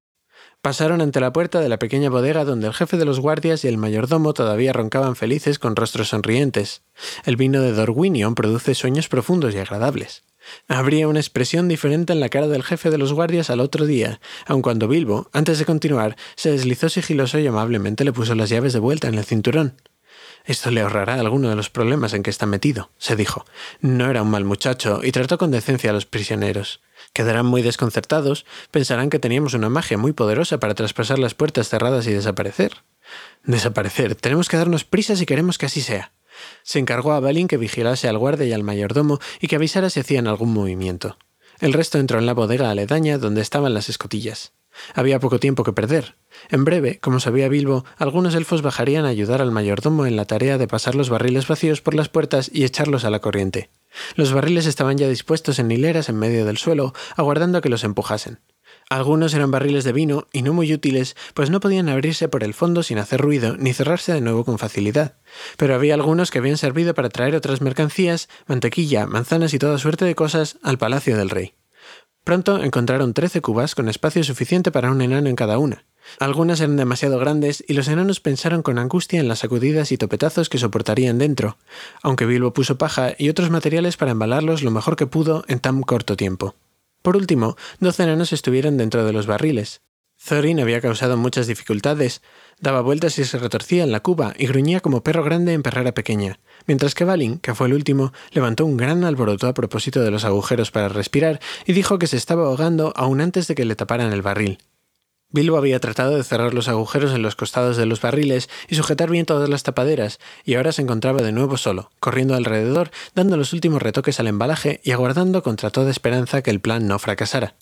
Pasaron ante la puerta de la pequeña bodega donde el jefe de los guardias y el mayordomo todavía roncaban felices con rostros sonrientes. El vino de Dorwinion produce sueños profundos y agradables. Habría una expresión diferente en la cara del jefe de los guardias al otro día, aun cuando Bilbo, antes de continuar, se deslizó sigiloso y amablemente le puso las llaves de vuelta en el cinturón. Esto le ahorrará alguno de los problemas en que está metido, se dijo. No era un mal muchacho y trató con decencia a los prisioneros. Quedarán muy desconcertados, pensarán que teníamos una magia muy poderosa para traspasar las puertas cerradas y desaparecer. Desaparecer. Tenemos que darnos prisa si queremos que así sea. Se encargó a Balin que vigilase al guardia y al mayordomo y que avisara si hacían algún movimiento. El resto entró en la bodega aledaña donde estaban las escotillas. Había poco tiempo que perder. En breve, como sabía Bilbo, algunos elfos bajarían a ayudar al mayordomo en la tarea de pasar los barriles vacíos por las puertas y echarlos a la corriente. Los barriles estaban ya dispuestos en hileras en medio del suelo, aguardando a que los empujasen. Algunos eran barriles de vino y no muy útiles, pues no podían abrirse por el fondo sin hacer ruido ni cerrarse de nuevo con facilidad. Pero había algunos que habían servido para traer otras mercancías, mantequilla, manzanas y toda suerte de cosas al palacio del rey. Pronto encontraron trece cubas con espacio suficiente para un enano en cada una. Algunas eran demasiado grandes y los enanos pensaron con angustia en las sacudidas y topetazos que soportarían dentro, aunque Bilbo puso paja y otros materiales para embalarlos lo mejor que pudo en tan corto tiempo. Por último, dos enanos estuvieron dentro de los barriles. Thorin había causado muchas dificultades, daba vueltas y se retorcía en la cuba y gruñía como perro grande en perrera pequeña, mientras que Balin, que fue el último, levantó un gran alboroto a propósito de los agujeros para respirar y dijo que se estaba ahogando aún antes de que le taparan el barril. Bilbo había tratado de cerrar los agujeros en los costados de los barriles y sujetar bien todas las tapaderas, y ahora se encontraba de nuevo solo, corriendo alrededor, dando los últimos retoques al embalaje y aguardando contra toda esperanza que el plan no fracasara.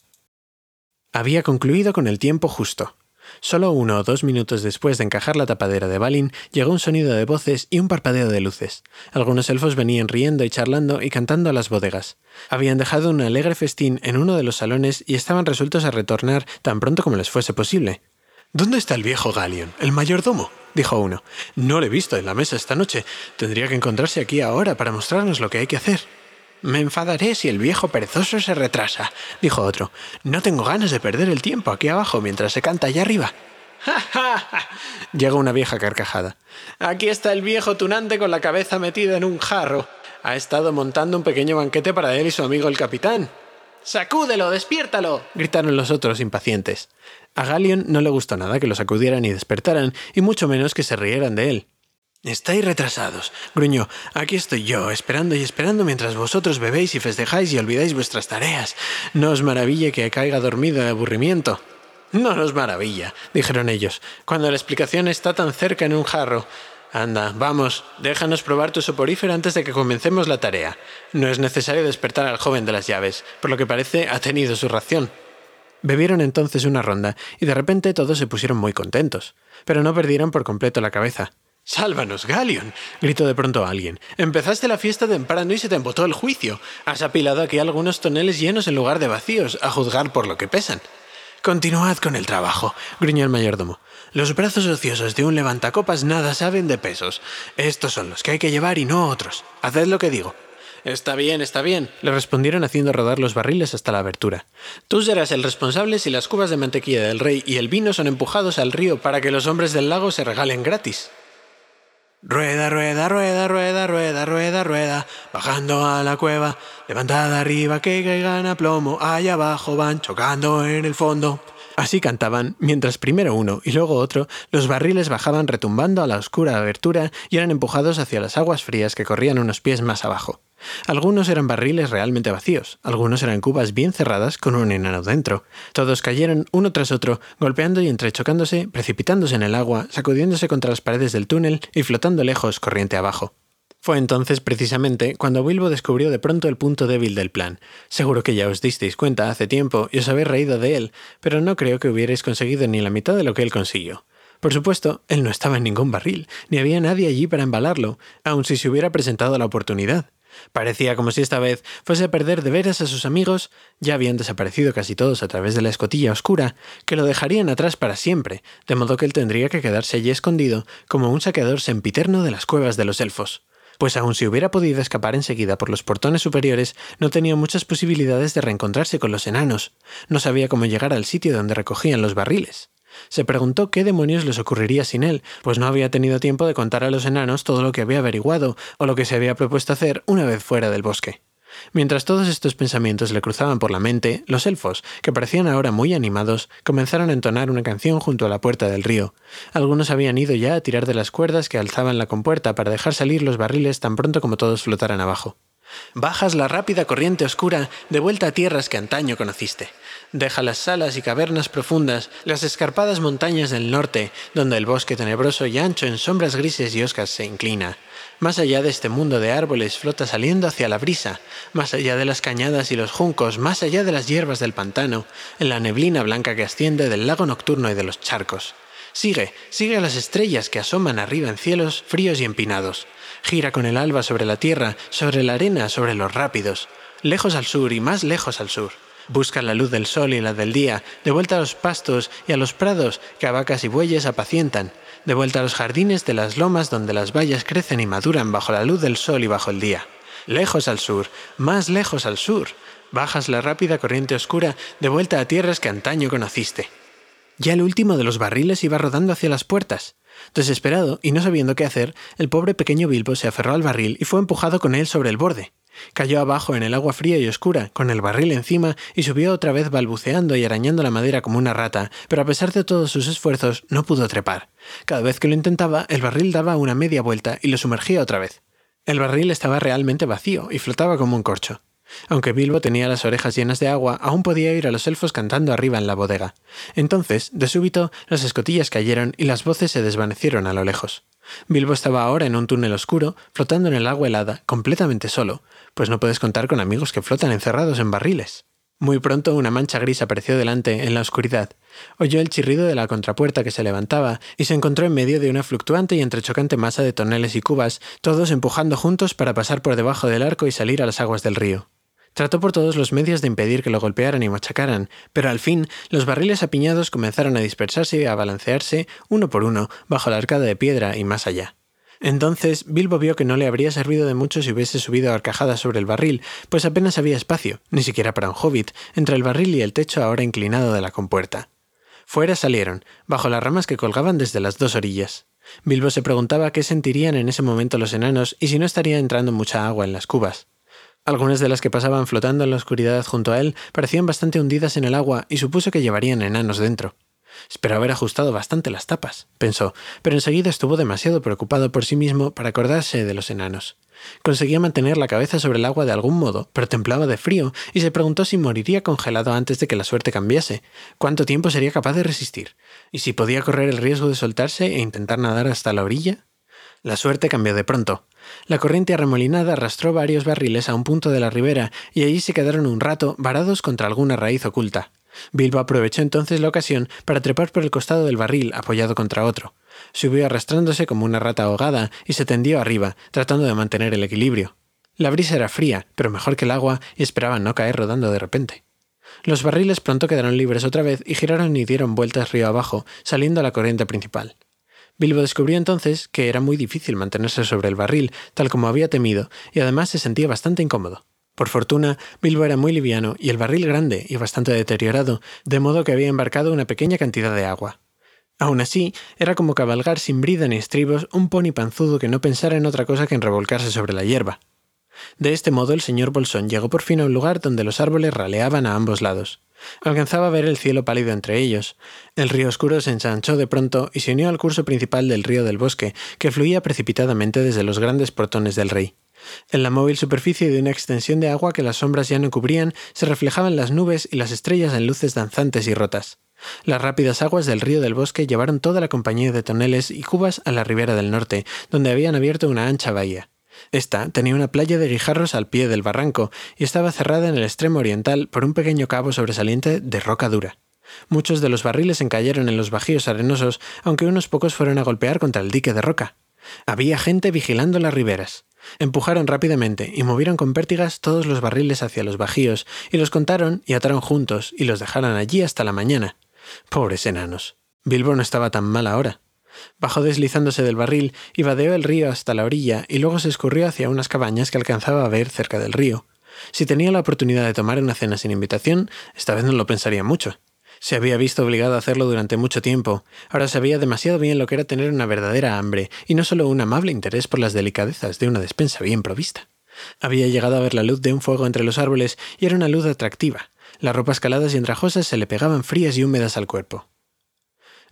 Había concluido con el tiempo justo. Solo uno o dos minutos después de encajar la tapadera de Balin, llegó un sonido de voces y un parpadeo de luces. Algunos elfos venían riendo y charlando y cantando a las bodegas. Habían dejado un alegre festín en uno de los salones y estaban resueltos a retornar tan pronto como les fuese posible. ¿Dónde está el viejo Galion, el mayordomo? dijo uno. No le he visto en la mesa esta noche. Tendría que encontrarse aquí ahora para mostrarnos lo que hay que hacer. Me enfadaré si el viejo perezoso se retrasa, dijo otro. No tengo ganas de perder el tiempo aquí abajo mientras se canta allá arriba. Llega una vieja carcajada. Aquí está el viejo tunante con la cabeza metida en un jarro. Ha estado montando un pequeño banquete para él y su amigo el capitán. ¡Sacúdelo, despiértalo! gritaron los otros impacientes. A Galion no le gustó nada que lo sacudieran y despertaran, y mucho menos que se rieran de él. Estáis retrasados, gruñó. Aquí estoy yo, esperando y esperando mientras vosotros bebéis y festejáis y olvidáis vuestras tareas. No os maraville que caiga dormido de aburrimiento. No nos maravilla, dijeron ellos, cuando la explicación está tan cerca en un jarro. Anda, vamos, déjanos probar tu soporífero antes de que comencemos la tarea. No es necesario despertar al joven de las llaves, por lo que parece ha tenido su ración. Bebieron entonces una ronda y de repente todos se pusieron muy contentos, pero no perdieron por completo la cabeza. Sálvanos, Galion, gritó de pronto alguien. Empezaste la fiesta temprano y se te embotó el juicio. Has apilado aquí algunos toneles llenos en lugar de vacíos, a juzgar por lo que pesan. Continuad con el trabajo, gruñó el mayordomo. Los brazos ociosos de un levantacopas nada saben de pesos. Estos son los que hay que llevar y no otros. Haced lo que digo. Está bien, está bien, le respondieron haciendo rodar los barriles hasta la abertura. Tú serás el responsable si las cubas de mantequilla del rey y el vino son empujados al río para que los hombres del lago se regalen gratis. Rueda, rueda, rueda, rueda, rueda, rueda, rueda, bajando a la cueva, levantada arriba que caigan a plomo, allá abajo van chocando en el fondo. Así cantaban, mientras primero uno y luego otro, los barriles bajaban retumbando a la oscura abertura y eran empujados hacia las aguas frías que corrían unos pies más abajo. Algunos eran barriles realmente vacíos, algunos eran cubas bien cerradas con un enano dentro. Todos cayeron uno tras otro, golpeando y entrechocándose, precipitándose en el agua, sacudiéndose contra las paredes del túnel y flotando lejos corriente abajo. Fue entonces precisamente cuando Bilbo descubrió de pronto el punto débil del plan. Seguro que ya os disteis cuenta hace tiempo y os habéis reído de él, pero no creo que hubierais conseguido ni la mitad de lo que él consiguió. Por supuesto, él no estaba en ningún barril, ni había nadie allí para embalarlo, aun si se hubiera presentado la oportunidad. Parecía como si esta vez fuese a perder de veras a sus amigos, ya habían desaparecido casi todos a través de la escotilla oscura, que lo dejarían atrás para siempre, de modo que él tendría que quedarse allí escondido como un saqueador sempiterno de las cuevas de los elfos. Pues aun si hubiera podido escapar enseguida por los portones superiores, no tenía muchas posibilidades de reencontrarse con los enanos. No sabía cómo llegar al sitio donde recogían los barriles. Se preguntó qué demonios les ocurriría sin él, pues no había tenido tiempo de contar a los enanos todo lo que había averiguado o lo que se había propuesto hacer una vez fuera del bosque. Mientras todos estos pensamientos le cruzaban por la mente, los elfos, que parecían ahora muy animados, comenzaron a entonar una canción junto a la puerta del río. Algunos habían ido ya a tirar de las cuerdas que alzaban la compuerta para dejar salir los barriles tan pronto como todos flotaran abajo. Bajas la rápida corriente oscura de vuelta a tierras que antaño conociste. Deja las salas y cavernas profundas, las escarpadas montañas del norte, donde el bosque tenebroso y ancho en sombras grises y oscas se inclina. Más allá de este mundo de árboles flota saliendo hacia la brisa, más allá de las cañadas y los juncos, más allá de las hierbas del pantano, en la neblina blanca que asciende del lago nocturno y de los charcos. Sigue, sigue a las estrellas que asoman arriba en cielos fríos y empinados. Gira con el alba sobre la tierra, sobre la arena, sobre los rápidos. Lejos al sur y más lejos al sur. Busca la luz del sol y la del día, de vuelta a los pastos y a los prados que a vacas y bueyes apacientan, de vuelta a los jardines de las lomas donde las bayas crecen y maduran bajo la luz del sol y bajo el día. Lejos al sur, más lejos al sur. Bajas la rápida corriente oscura de vuelta a tierras que antaño conociste. Ya el último de los barriles iba rodando hacia las puertas. Desesperado y no sabiendo qué hacer, el pobre pequeño Bilbo se aferró al barril y fue empujado con él sobre el borde. Cayó abajo en el agua fría y oscura, con el barril encima, y subió otra vez balbuceando y arañando la madera como una rata, pero a pesar de todos sus esfuerzos no pudo trepar. Cada vez que lo intentaba, el barril daba una media vuelta y lo sumergía otra vez. El barril estaba realmente vacío y flotaba como un corcho. Aunque Bilbo tenía las orejas llenas de agua, aún podía oír a los elfos cantando arriba en la bodega. Entonces, de súbito, las escotillas cayeron y las voces se desvanecieron a lo lejos. Bilbo estaba ahora en un túnel oscuro, flotando en el agua helada, completamente solo, pues no puedes contar con amigos que flotan encerrados en barriles. Muy pronto una mancha gris apareció delante, en la oscuridad. Oyó el chirrido de la contrapuerta que se levantaba y se encontró en medio de una fluctuante y entrechocante masa de toneles y cubas, todos empujando juntos para pasar por debajo del arco y salir a las aguas del río. Trató por todos los medios de impedir que lo golpearan y machacaran, pero al fin los barriles apiñados comenzaron a dispersarse y a balancearse, uno por uno, bajo la arcada de piedra y más allá. Entonces Bilbo vio que no le habría servido de mucho si hubiese subido arcajadas sobre el barril, pues apenas había espacio, ni siquiera para un hobbit, entre el barril y el techo ahora inclinado de la compuerta. Fuera salieron, bajo las ramas que colgaban desde las dos orillas. Bilbo se preguntaba qué sentirían en ese momento los enanos y si no estaría entrando mucha agua en las cubas. Algunas de las que pasaban flotando en la oscuridad junto a él parecían bastante hundidas en el agua y supuso que llevarían enanos dentro. Espero haber ajustado bastante las tapas, pensó, pero enseguida estuvo demasiado preocupado por sí mismo para acordarse de los enanos. Conseguía mantener la cabeza sobre el agua de algún modo, pero templaba de frío y se preguntó si moriría congelado antes de que la suerte cambiase, cuánto tiempo sería capaz de resistir, y si podía correr el riesgo de soltarse e intentar nadar hasta la orilla. La suerte cambió de pronto. La corriente arremolinada arrastró varios barriles a un punto de la ribera y allí se quedaron un rato varados contra alguna raíz oculta. Bilbo aprovechó entonces la ocasión para trepar por el costado del barril apoyado contra otro. Subió arrastrándose como una rata ahogada y se tendió arriba, tratando de mantener el equilibrio. La brisa era fría, pero mejor que el agua, y esperaban no caer rodando de repente. Los barriles pronto quedaron libres otra vez y giraron y dieron vueltas río abajo, saliendo a la corriente principal. Bilbo descubrió entonces que era muy difícil mantenerse sobre el barril, tal como había temido, y además se sentía bastante incómodo. Por fortuna, Bilbo era muy liviano y el barril grande y bastante deteriorado, de modo que había embarcado una pequeña cantidad de agua. Aún así, era como cabalgar sin brida ni estribos un pony panzudo que no pensara en otra cosa que en revolcarse sobre la hierba. De este modo, el señor Bolsón llegó por fin a un lugar donde los árboles raleaban a ambos lados. Alcanzaba a ver el cielo pálido entre ellos. El río oscuro se ensanchó de pronto y se unió al curso principal del río del bosque, que fluía precipitadamente desde los grandes portones del rey. En la móvil superficie de una extensión de agua que las sombras ya no cubrían, se reflejaban las nubes y las estrellas en luces danzantes y rotas. Las rápidas aguas del río del bosque llevaron toda la compañía de toneles y cubas a la ribera del norte, donde habían abierto una ancha bahía. Esta tenía una playa de guijarros al pie del barranco y estaba cerrada en el extremo oriental por un pequeño cabo sobresaliente de roca dura. Muchos de los barriles encallaron en los bajíos arenosos, aunque unos pocos fueron a golpear contra el dique de roca. Había gente vigilando las riberas. Empujaron rápidamente y movieron con pértigas todos los barriles hacia los bajíos, y los contaron y ataron juntos, y los dejaron allí hasta la mañana. Pobres enanos. Bilbo no estaba tan mal ahora. Bajó deslizándose del barril y vadeó el río hasta la orilla y luego se escurrió hacia unas cabañas que alcanzaba a ver cerca del río. Si tenía la oportunidad de tomar una cena sin invitación, esta vez no lo pensaría mucho. Se había visto obligado a hacerlo durante mucho tiempo. Ahora sabía demasiado bien lo que era tener una verdadera hambre, y no solo un amable interés por las delicadezas de una despensa bien provista. Había llegado a ver la luz de un fuego entre los árboles, y era una luz atractiva. Las ropas caladas y andrajosas se le pegaban frías y húmedas al cuerpo.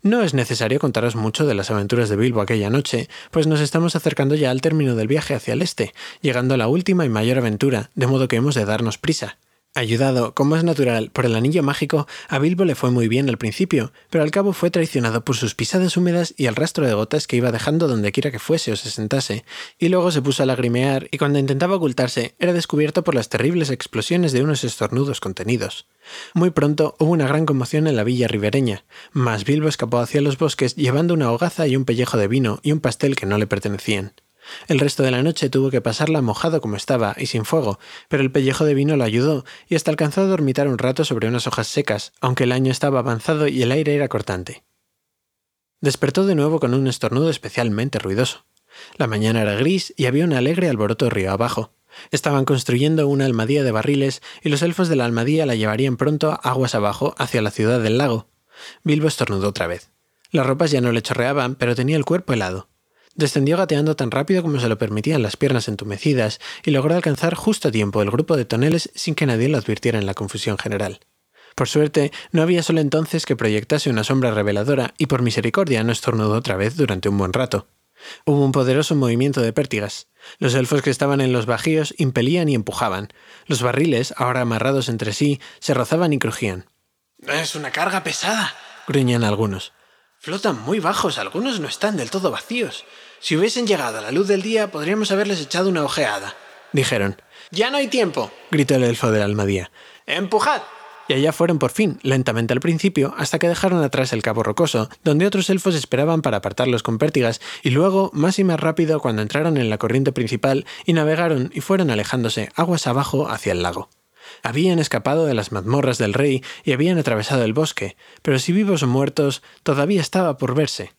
No es necesario contaros mucho de las aventuras de Bilbo aquella noche, pues nos estamos acercando ya al término del viaje hacia el este, llegando a la última y mayor aventura, de modo que hemos de darnos prisa. Ayudado, como es natural, por el anillo mágico, a Bilbo le fue muy bien al principio, pero al cabo fue traicionado por sus pisadas húmedas y el rastro de gotas que iba dejando donde quiera que fuese o se sentase, y luego se puso a lagrimear y cuando intentaba ocultarse era descubierto por las terribles explosiones de unos estornudos contenidos. Muy pronto hubo una gran conmoción en la villa ribereña, mas Bilbo escapó hacia los bosques llevando una hogaza y un pellejo de vino y un pastel que no le pertenecían. El resto de la noche tuvo que pasarla mojado como estaba y sin fuego, pero el pellejo de vino lo ayudó y hasta alcanzó a dormitar un rato sobre unas hojas secas, aunque el año estaba avanzado y el aire era cortante. Despertó de nuevo con un estornudo especialmente ruidoso. La mañana era gris y había un alegre alboroto río abajo. Estaban construyendo una almadía de barriles y los elfos de la almadía la llevarían pronto aguas abajo hacia la ciudad del lago. Bilbo estornudó otra vez. Las ropas ya no le chorreaban, pero tenía el cuerpo helado. Descendió gateando tan rápido como se lo permitían las piernas entumecidas y logró alcanzar justo a tiempo el grupo de toneles sin que nadie lo advirtiera en la confusión general. Por suerte, no había sol entonces que proyectase una sombra reveladora y por misericordia no estornudó otra vez durante un buen rato. Hubo un poderoso movimiento de pértigas. Los elfos que estaban en los bajíos impelían y empujaban. Los barriles, ahora amarrados entre sí, se rozaban y crujían. Es una carga pesada, gruñían algunos. Flotan muy bajos, algunos no están del todo vacíos. Si hubiesen llegado a la luz del día, podríamos haberles echado una ojeada, dijeron. Ya no hay tiempo, gritó el elfo de la almadía. ¡Empujad! y allá fueron por fin, lentamente al principio, hasta que dejaron atrás el cabo rocoso, donde otros elfos esperaban para apartarlos con pértigas, y luego, más y más rápido, cuando entraron en la corriente principal y navegaron y fueron alejándose aguas abajo hacia el lago. Habían escapado de las mazmorras del rey y habían atravesado el bosque, pero si vivos o muertos, todavía estaba por verse.